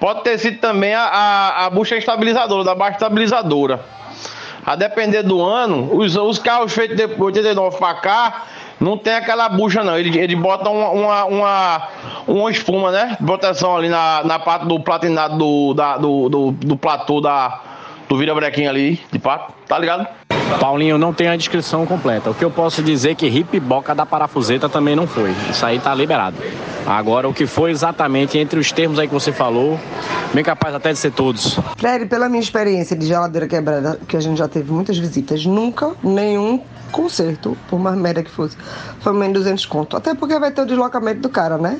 J: Pode ter sido também a, a, a bucha estabilizadora, da baixa estabilizadora. A depender do ano, os, os carros feitos de 89 para cá, não tem aquela bucha não. Ele, ele bota uma, uma, uma, uma espuma, né? De proteção ali na, na parte do platinado do, da, do, do, do platô da, do vira-brequinho ali, de pato, tá ligado?
G: Paulinho, não tem a descrição completa. O que eu posso dizer é que hip boca da parafuseta também não foi. Isso aí tá liberado. Agora, o que foi exatamente entre os termos aí que você falou, bem capaz até de ser todos.
Q: Fred, pela minha experiência de geladeira quebrada, que a gente já teve muitas visitas, nunca nenhum conserto, por mais merda que fosse, foi menos de 200 conto. Até porque vai ter o deslocamento do cara, né?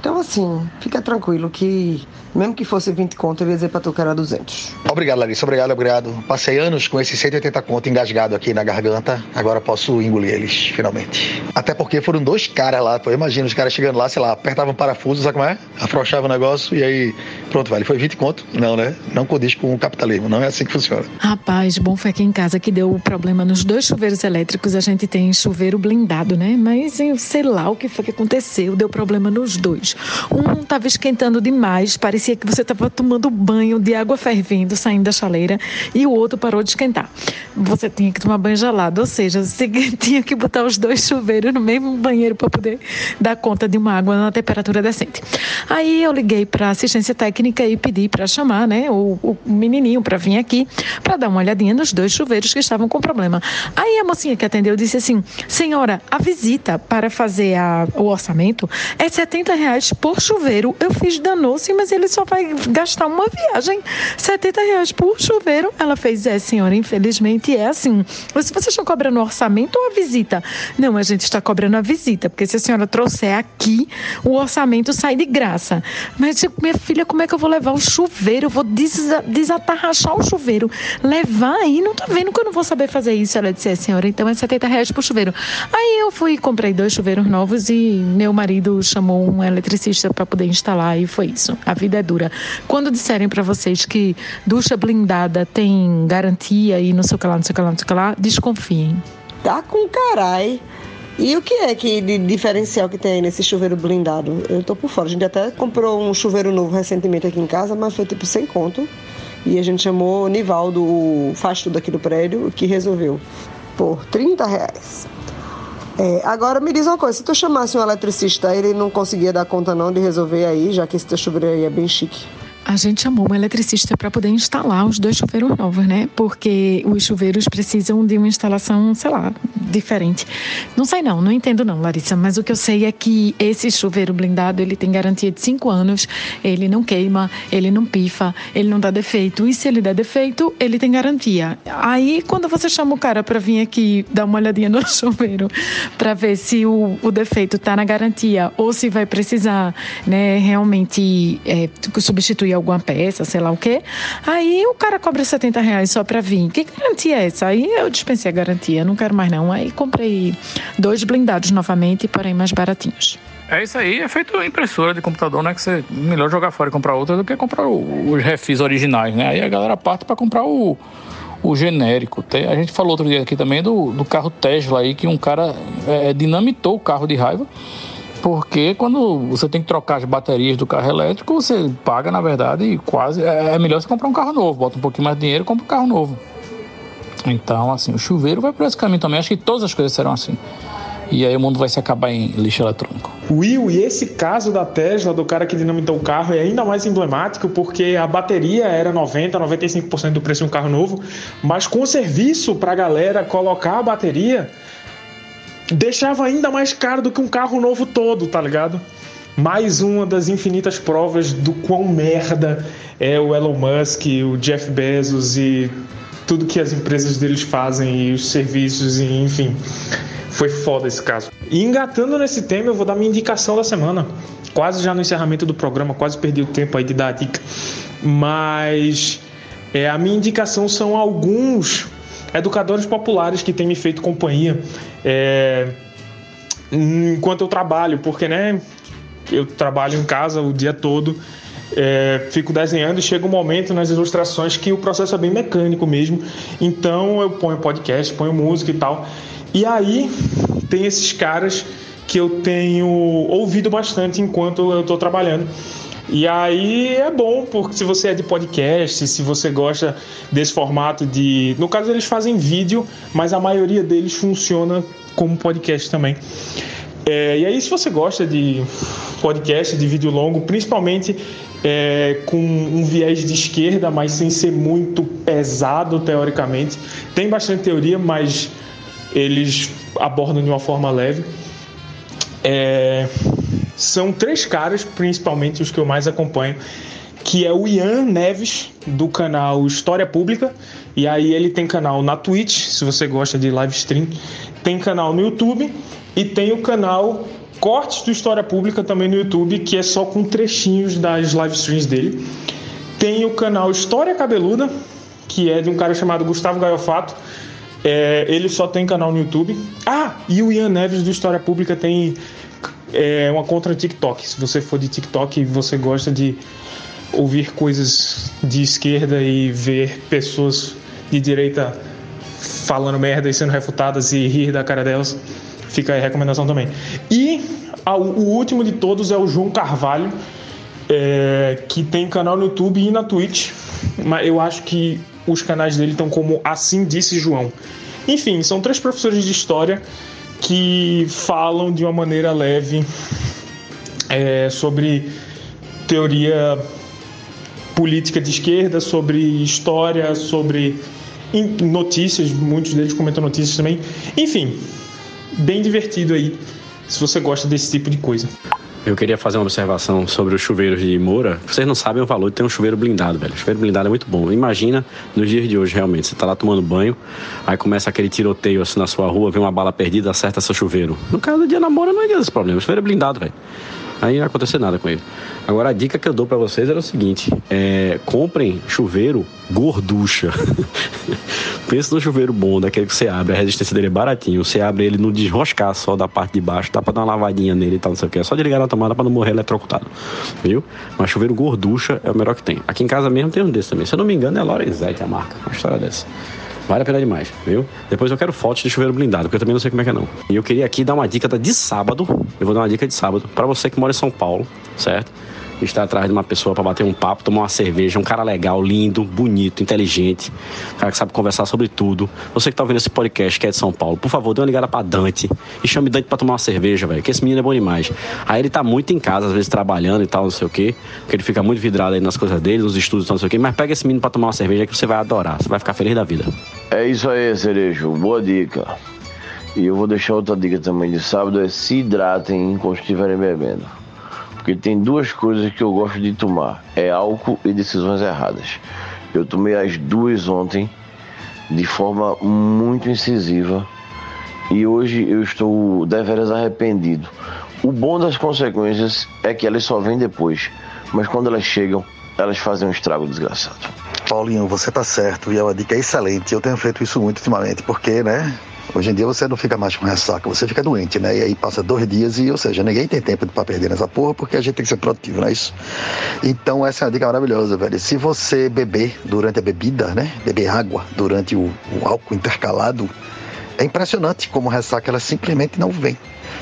Q: Então, assim, fica tranquilo que, mesmo que fosse 20 conto, eu ia dizer pra tu que era 200.
I: Obrigado, Larissa. Obrigado, obrigado. Passei anos com esses 180 conto engasgado aqui na garganta. Agora posso engolir eles, finalmente. Até porque foram dois caras lá. Pô, imagina os caras chegando lá, sei lá, apertavam parafuso, sabe como é? Afrouxava o negócio e aí, pronto, velho. Foi 20 conto? Não, né? Não condiz com o capitalismo. Não é assim que funciona.
O: Rapaz, bom foi aqui em casa que deu o problema nos dois chuveiros elétricos. A gente tem chuveiro blindado, né? Mas eu sei lá o que foi que aconteceu. Deu problema nos dois. Um estava esquentando demais, parecia que você estava tomando banho de água fervendo, saindo da chaleira, e o outro parou de esquentar. Você tinha que tomar banho gelado, ou seja, você tinha que botar os dois chuveiros no mesmo banheiro para poder dar conta de uma água na temperatura decente. Aí eu liguei para assistência técnica e pedi para chamar, né, o, o menininho para vir aqui para dar uma olhadinha nos dois chuveiros que estavam com problema. Aí a mocinha que atendeu disse assim: Senhora, a visita para fazer a, o orçamento é 70 reais por chuveiro. Eu fiz danou-se, mas ele só vai gastar uma viagem. 70 reais por chuveiro. Ela fez, é, senhora, infelizmente é assim. Mas se vocês estão cobrando o orçamento ou a visita? Não, a gente está cobrando a visita, porque se a senhora trouxer aqui, o orçamento sai de graça. Mas, minha filha, como é que eu vou levar o chuveiro? Eu vou desatarrachar o chuveiro. Levar aí, não tá vendo que eu não vou saber fazer isso. Ela disse, é, senhora, então é 70 reais por chuveiro. Aí eu fui comprei dois chuveiros novos e meu marido chamou um eletricista para poder instalar e foi isso. A vida é dura. Quando disserem para vocês que ducha blindada tem garantia e não sei o que lá, não sei o que lá, não sei o que lá, desconfiem.
Q: Tá com carai. E o que é que de diferencial que tem nesse chuveiro blindado? Eu tô por fora. A gente até comprou um chuveiro novo recentemente aqui em casa, mas foi tipo sem conto. E a gente chamou o Nivaldo, o faz tudo aqui do prédio, que resolveu por 30 reais. É, agora me diz uma coisa, se tu chamasse um eletricista, ele não conseguia dar conta não de resolver aí, já que esse teu chuveiro aí é bem chique
O: a gente chamou um eletricista para poder instalar os dois chuveiros novos, né? Porque os chuveiros precisam de uma instalação, sei lá, diferente. Não sei não, não entendo não, Larissa, mas o que eu sei é que esse chuveiro blindado, ele tem garantia de cinco anos, ele não queima, ele não pifa, ele não dá defeito, e se ele der defeito, ele tem garantia. Aí, quando você chama o cara para vir aqui dar uma olhadinha no chuveiro, para ver se o, o defeito está na garantia ou se vai precisar, né, realmente é, substituir alguma peça, sei lá o quê. Aí o cara cobra 70 reais só para vir. Que garantia é essa? Aí eu dispensei a garantia, não quero mais não. Aí comprei dois blindados novamente, porém mais baratinhos.
C: É isso aí, é feito impressora de computador, né? Que você melhor jogar fora e comprar outra do que comprar os refis originais, né? Aí a galera parte para comprar o, o genérico. A gente falou outro dia aqui também do, do carro Tesla aí, que um cara é, dinamitou o carro de raiva porque quando você tem que trocar as baterias do carro elétrico, você paga, na verdade, quase. É, é melhor você comprar um carro novo, bota um pouquinho mais de dinheiro e compra um carro novo. Então, assim, o chuveiro vai por esse caminho também. Acho que todas as coisas serão assim. E aí o mundo vai se acabar em lixo eletrônico.
R: Will, e esse caso da Tesla, do cara que dinamitou o carro, é ainda mais emblemático porque a bateria era 90, 95% do preço de um carro novo, mas com o serviço para a galera colocar a bateria, deixava ainda mais caro do que um carro novo todo, tá ligado? Mais uma das infinitas provas do quão merda é o Elon Musk, o Jeff Bezos e tudo que as empresas deles fazem e os serviços e enfim. Foi foda esse caso. E engatando nesse tema, eu vou dar minha indicação da semana. Quase já no encerramento do programa, quase perdi o tempo aí de dar a dica. Mas é, a minha indicação são alguns educadores populares que têm me feito companhia é, enquanto eu trabalho, porque né, eu trabalho em casa o dia todo, é, fico desenhando e chega um momento nas ilustrações que o processo é bem mecânico mesmo. Então eu ponho podcast, ponho música e tal. E aí tem esses caras que eu tenho ouvido bastante enquanto eu estou trabalhando. E aí é bom, porque se você é de podcast, se você gosta desse formato de. No caso, eles fazem vídeo, mas a maioria deles funciona como podcast também. É, e aí, se você gosta de podcast, de vídeo longo, principalmente é, com um viés de esquerda, mas sem ser muito pesado teoricamente, tem bastante teoria, mas eles abordam de uma forma leve. É, são três caras, principalmente os que eu mais acompanho, que é o Ian Neves, do canal História Pública. E aí ele tem canal na Twitch, se você gosta de live stream. Tem canal no YouTube e tem o canal Cortes do História Pública também no YouTube, que é só com trechinhos das live streams dele. Tem o canal História Cabeluda, que é de um cara chamado Gustavo Gaiofato. É, ele só tem canal no YouTube. Ah, e o Ian Neves do História Pública tem é uma contra TikTok. Se você for de TikTok e você gosta de ouvir coisas de esquerda e ver pessoas de direita falando merda e sendo refutadas e rir da cara delas, fica aí a recomendação também. E o, o último de todos é o João Carvalho, é, que tem canal no YouTube e na Twitch, mas eu acho que os canais dele estão como Assim Disse João. Enfim, são três professores de história que falam de uma maneira leve é, sobre teoria política de esquerda, sobre história, sobre notícias, muitos deles comentam notícias também. Enfim, bem divertido aí, se você gosta desse tipo de coisa.
G: Eu queria fazer uma observação sobre os chuveiros de Moura. Vocês não sabem o valor de ter um chuveiro blindado, velho. O chuveiro blindado é muito bom. Imagina nos dias de hoje, realmente. Você tá lá tomando banho, aí começa aquele tiroteio assim na sua rua, vem uma bala perdida, acerta seu chuveiro. No caso do dia namoro, não é esse problema. O chuveiro é blindado, velho. Aí não vai acontecer nada com ele. Agora a dica que eu dou para vocês era o seguinte: é, comprem chuveiro gorducha. Pensa no chuveiro bom, daquele que você abre, a resistência dele é baratinho. Você abre ele no desroscar só da parte de baixo, dá pra dar uma lavadinha nele e tal, não sei o que. É só de ligar na tomada pra não morrer eletrocutado. Viu? Mas chuveiro gorducha é o melhor que tem. Aqui em casa mesmo tem um desse também. Se eu não me engano, é Lorenzetti a marca. Uma história dessa. Vale a pena demais, viu? Depois eu quero fotos de chuveiro blindado, porque eu também não sei como é que é não. E eu queria aqui dar uma dica de sábado. Eu vou dar uma dica de sábado para você que mora em São Paulo, certo? Está atrás de uma pessoa para bater um papo, tomar uma cerveja, um cara legal, lindo, bonito, inteligente, um cara que sabe conversar sobre tudo. Você que tá ouvindo esse podcast que é de São Paulo, por favor, dê uma ligada para Dante e chame Dante para tomar uma cerveja, velho, que esse menino é bom demais. Aí ele tá muito em casa, às vezes trabalhando e tal, não sei o quê, porque ele fica muito vidrado aí nas coisas dele, nos estudos, não sei o quê, mas pega esse menino para tomar uma cerveja que você vai adorar, você vai ficar feliz da vida.
H: É isso aí, Cerejo. Boa dica. E eu vou deixar outra dica também de sábado: é se hidratem quando estiverem bebendo. Porque tem duas coisas que eu gosto de tomar: é álcool e decisões erradas. Eu tomei as duas ontem de forma muito incisiva e hoje eu estou deveras arrependido. O bom das consequências é que elas só vêm depois, mas quando elas chegam, elas fazem um estrago desgraçado.
I: Paulinho, você tá certo e é uma dica excelente. Eu tenho feito isso muito ultimamente, porque, né? Hoje em dia você não fica mais com ressaca, você fica doente, né? E aí passa dois dias e, ou seja, ninguém tem tempo para perder nessa porra porque a gente tem que ser produtivo, não é isso? Então essa é uma dica maravilhosa, velho. Se você beber durante a bebida, né? Beber água durante o, o álcool intercalado, é impressionante como ressaca ela simplesmente não vem.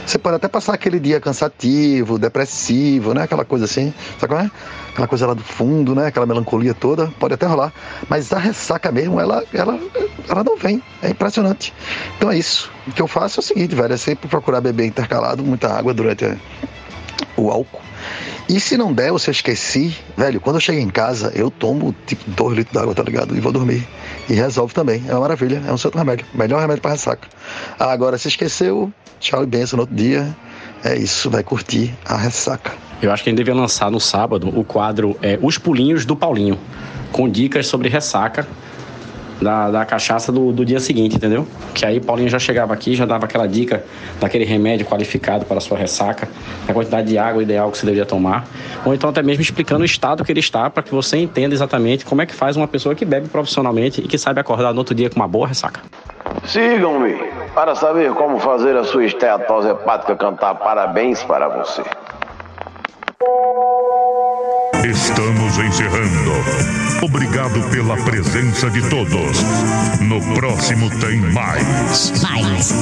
I: Você pode até passar aquele dia cansativo, depressivo, né? Aquela coisa assim, sabe como é? Aquela coisa lá do fundo, né? Aquela melancolia toda, pode até rolar. Mas a ressaca mesmo, ela, ela, ela não vem. É impressionante. Então é isso. O que eu faço é o seguinte, velho, é sempre procurar beber intercalado, muita água durante o álcool. E se não der, ou se eu esqueci, velho, quando eu chego em casa, eu tomo tipo 2 litros d'água, tá ligado? E vou dormir. E resolve também. É uma maravilha. É um santo remédio. Melhor remédio para ressaca. Ah, agora, se esqueceu, tchau e benção no outro dia. É isso, vai curtir a ressaca.
G: Eu acho que a gente devia lançar no sábado o quadro é, Os Pulinhos do Paulinho, com dicas sobre ressaca da, da cachaça do, do dia seguinte, entendeu? Que aí Paulinho já chegava aqui, já dava aquela dica daquele remédio qualificado para a sua ressaca, a quantidade de água ideal que você deveria tomar, ou então até mesmo explicando o estado que ele está para que você entenda exatamente como é que faz uma pessoa que bebe profissionalmente e que sabe acordar no outro dia com uma boa ressaca.
H: Sigam-me para saber como fazer a sua esteatose hepática cantar parabéns para você.
B: Estamos encerrando. Obrigado pela presença de todos. No próximo tem mais.
S: Mais.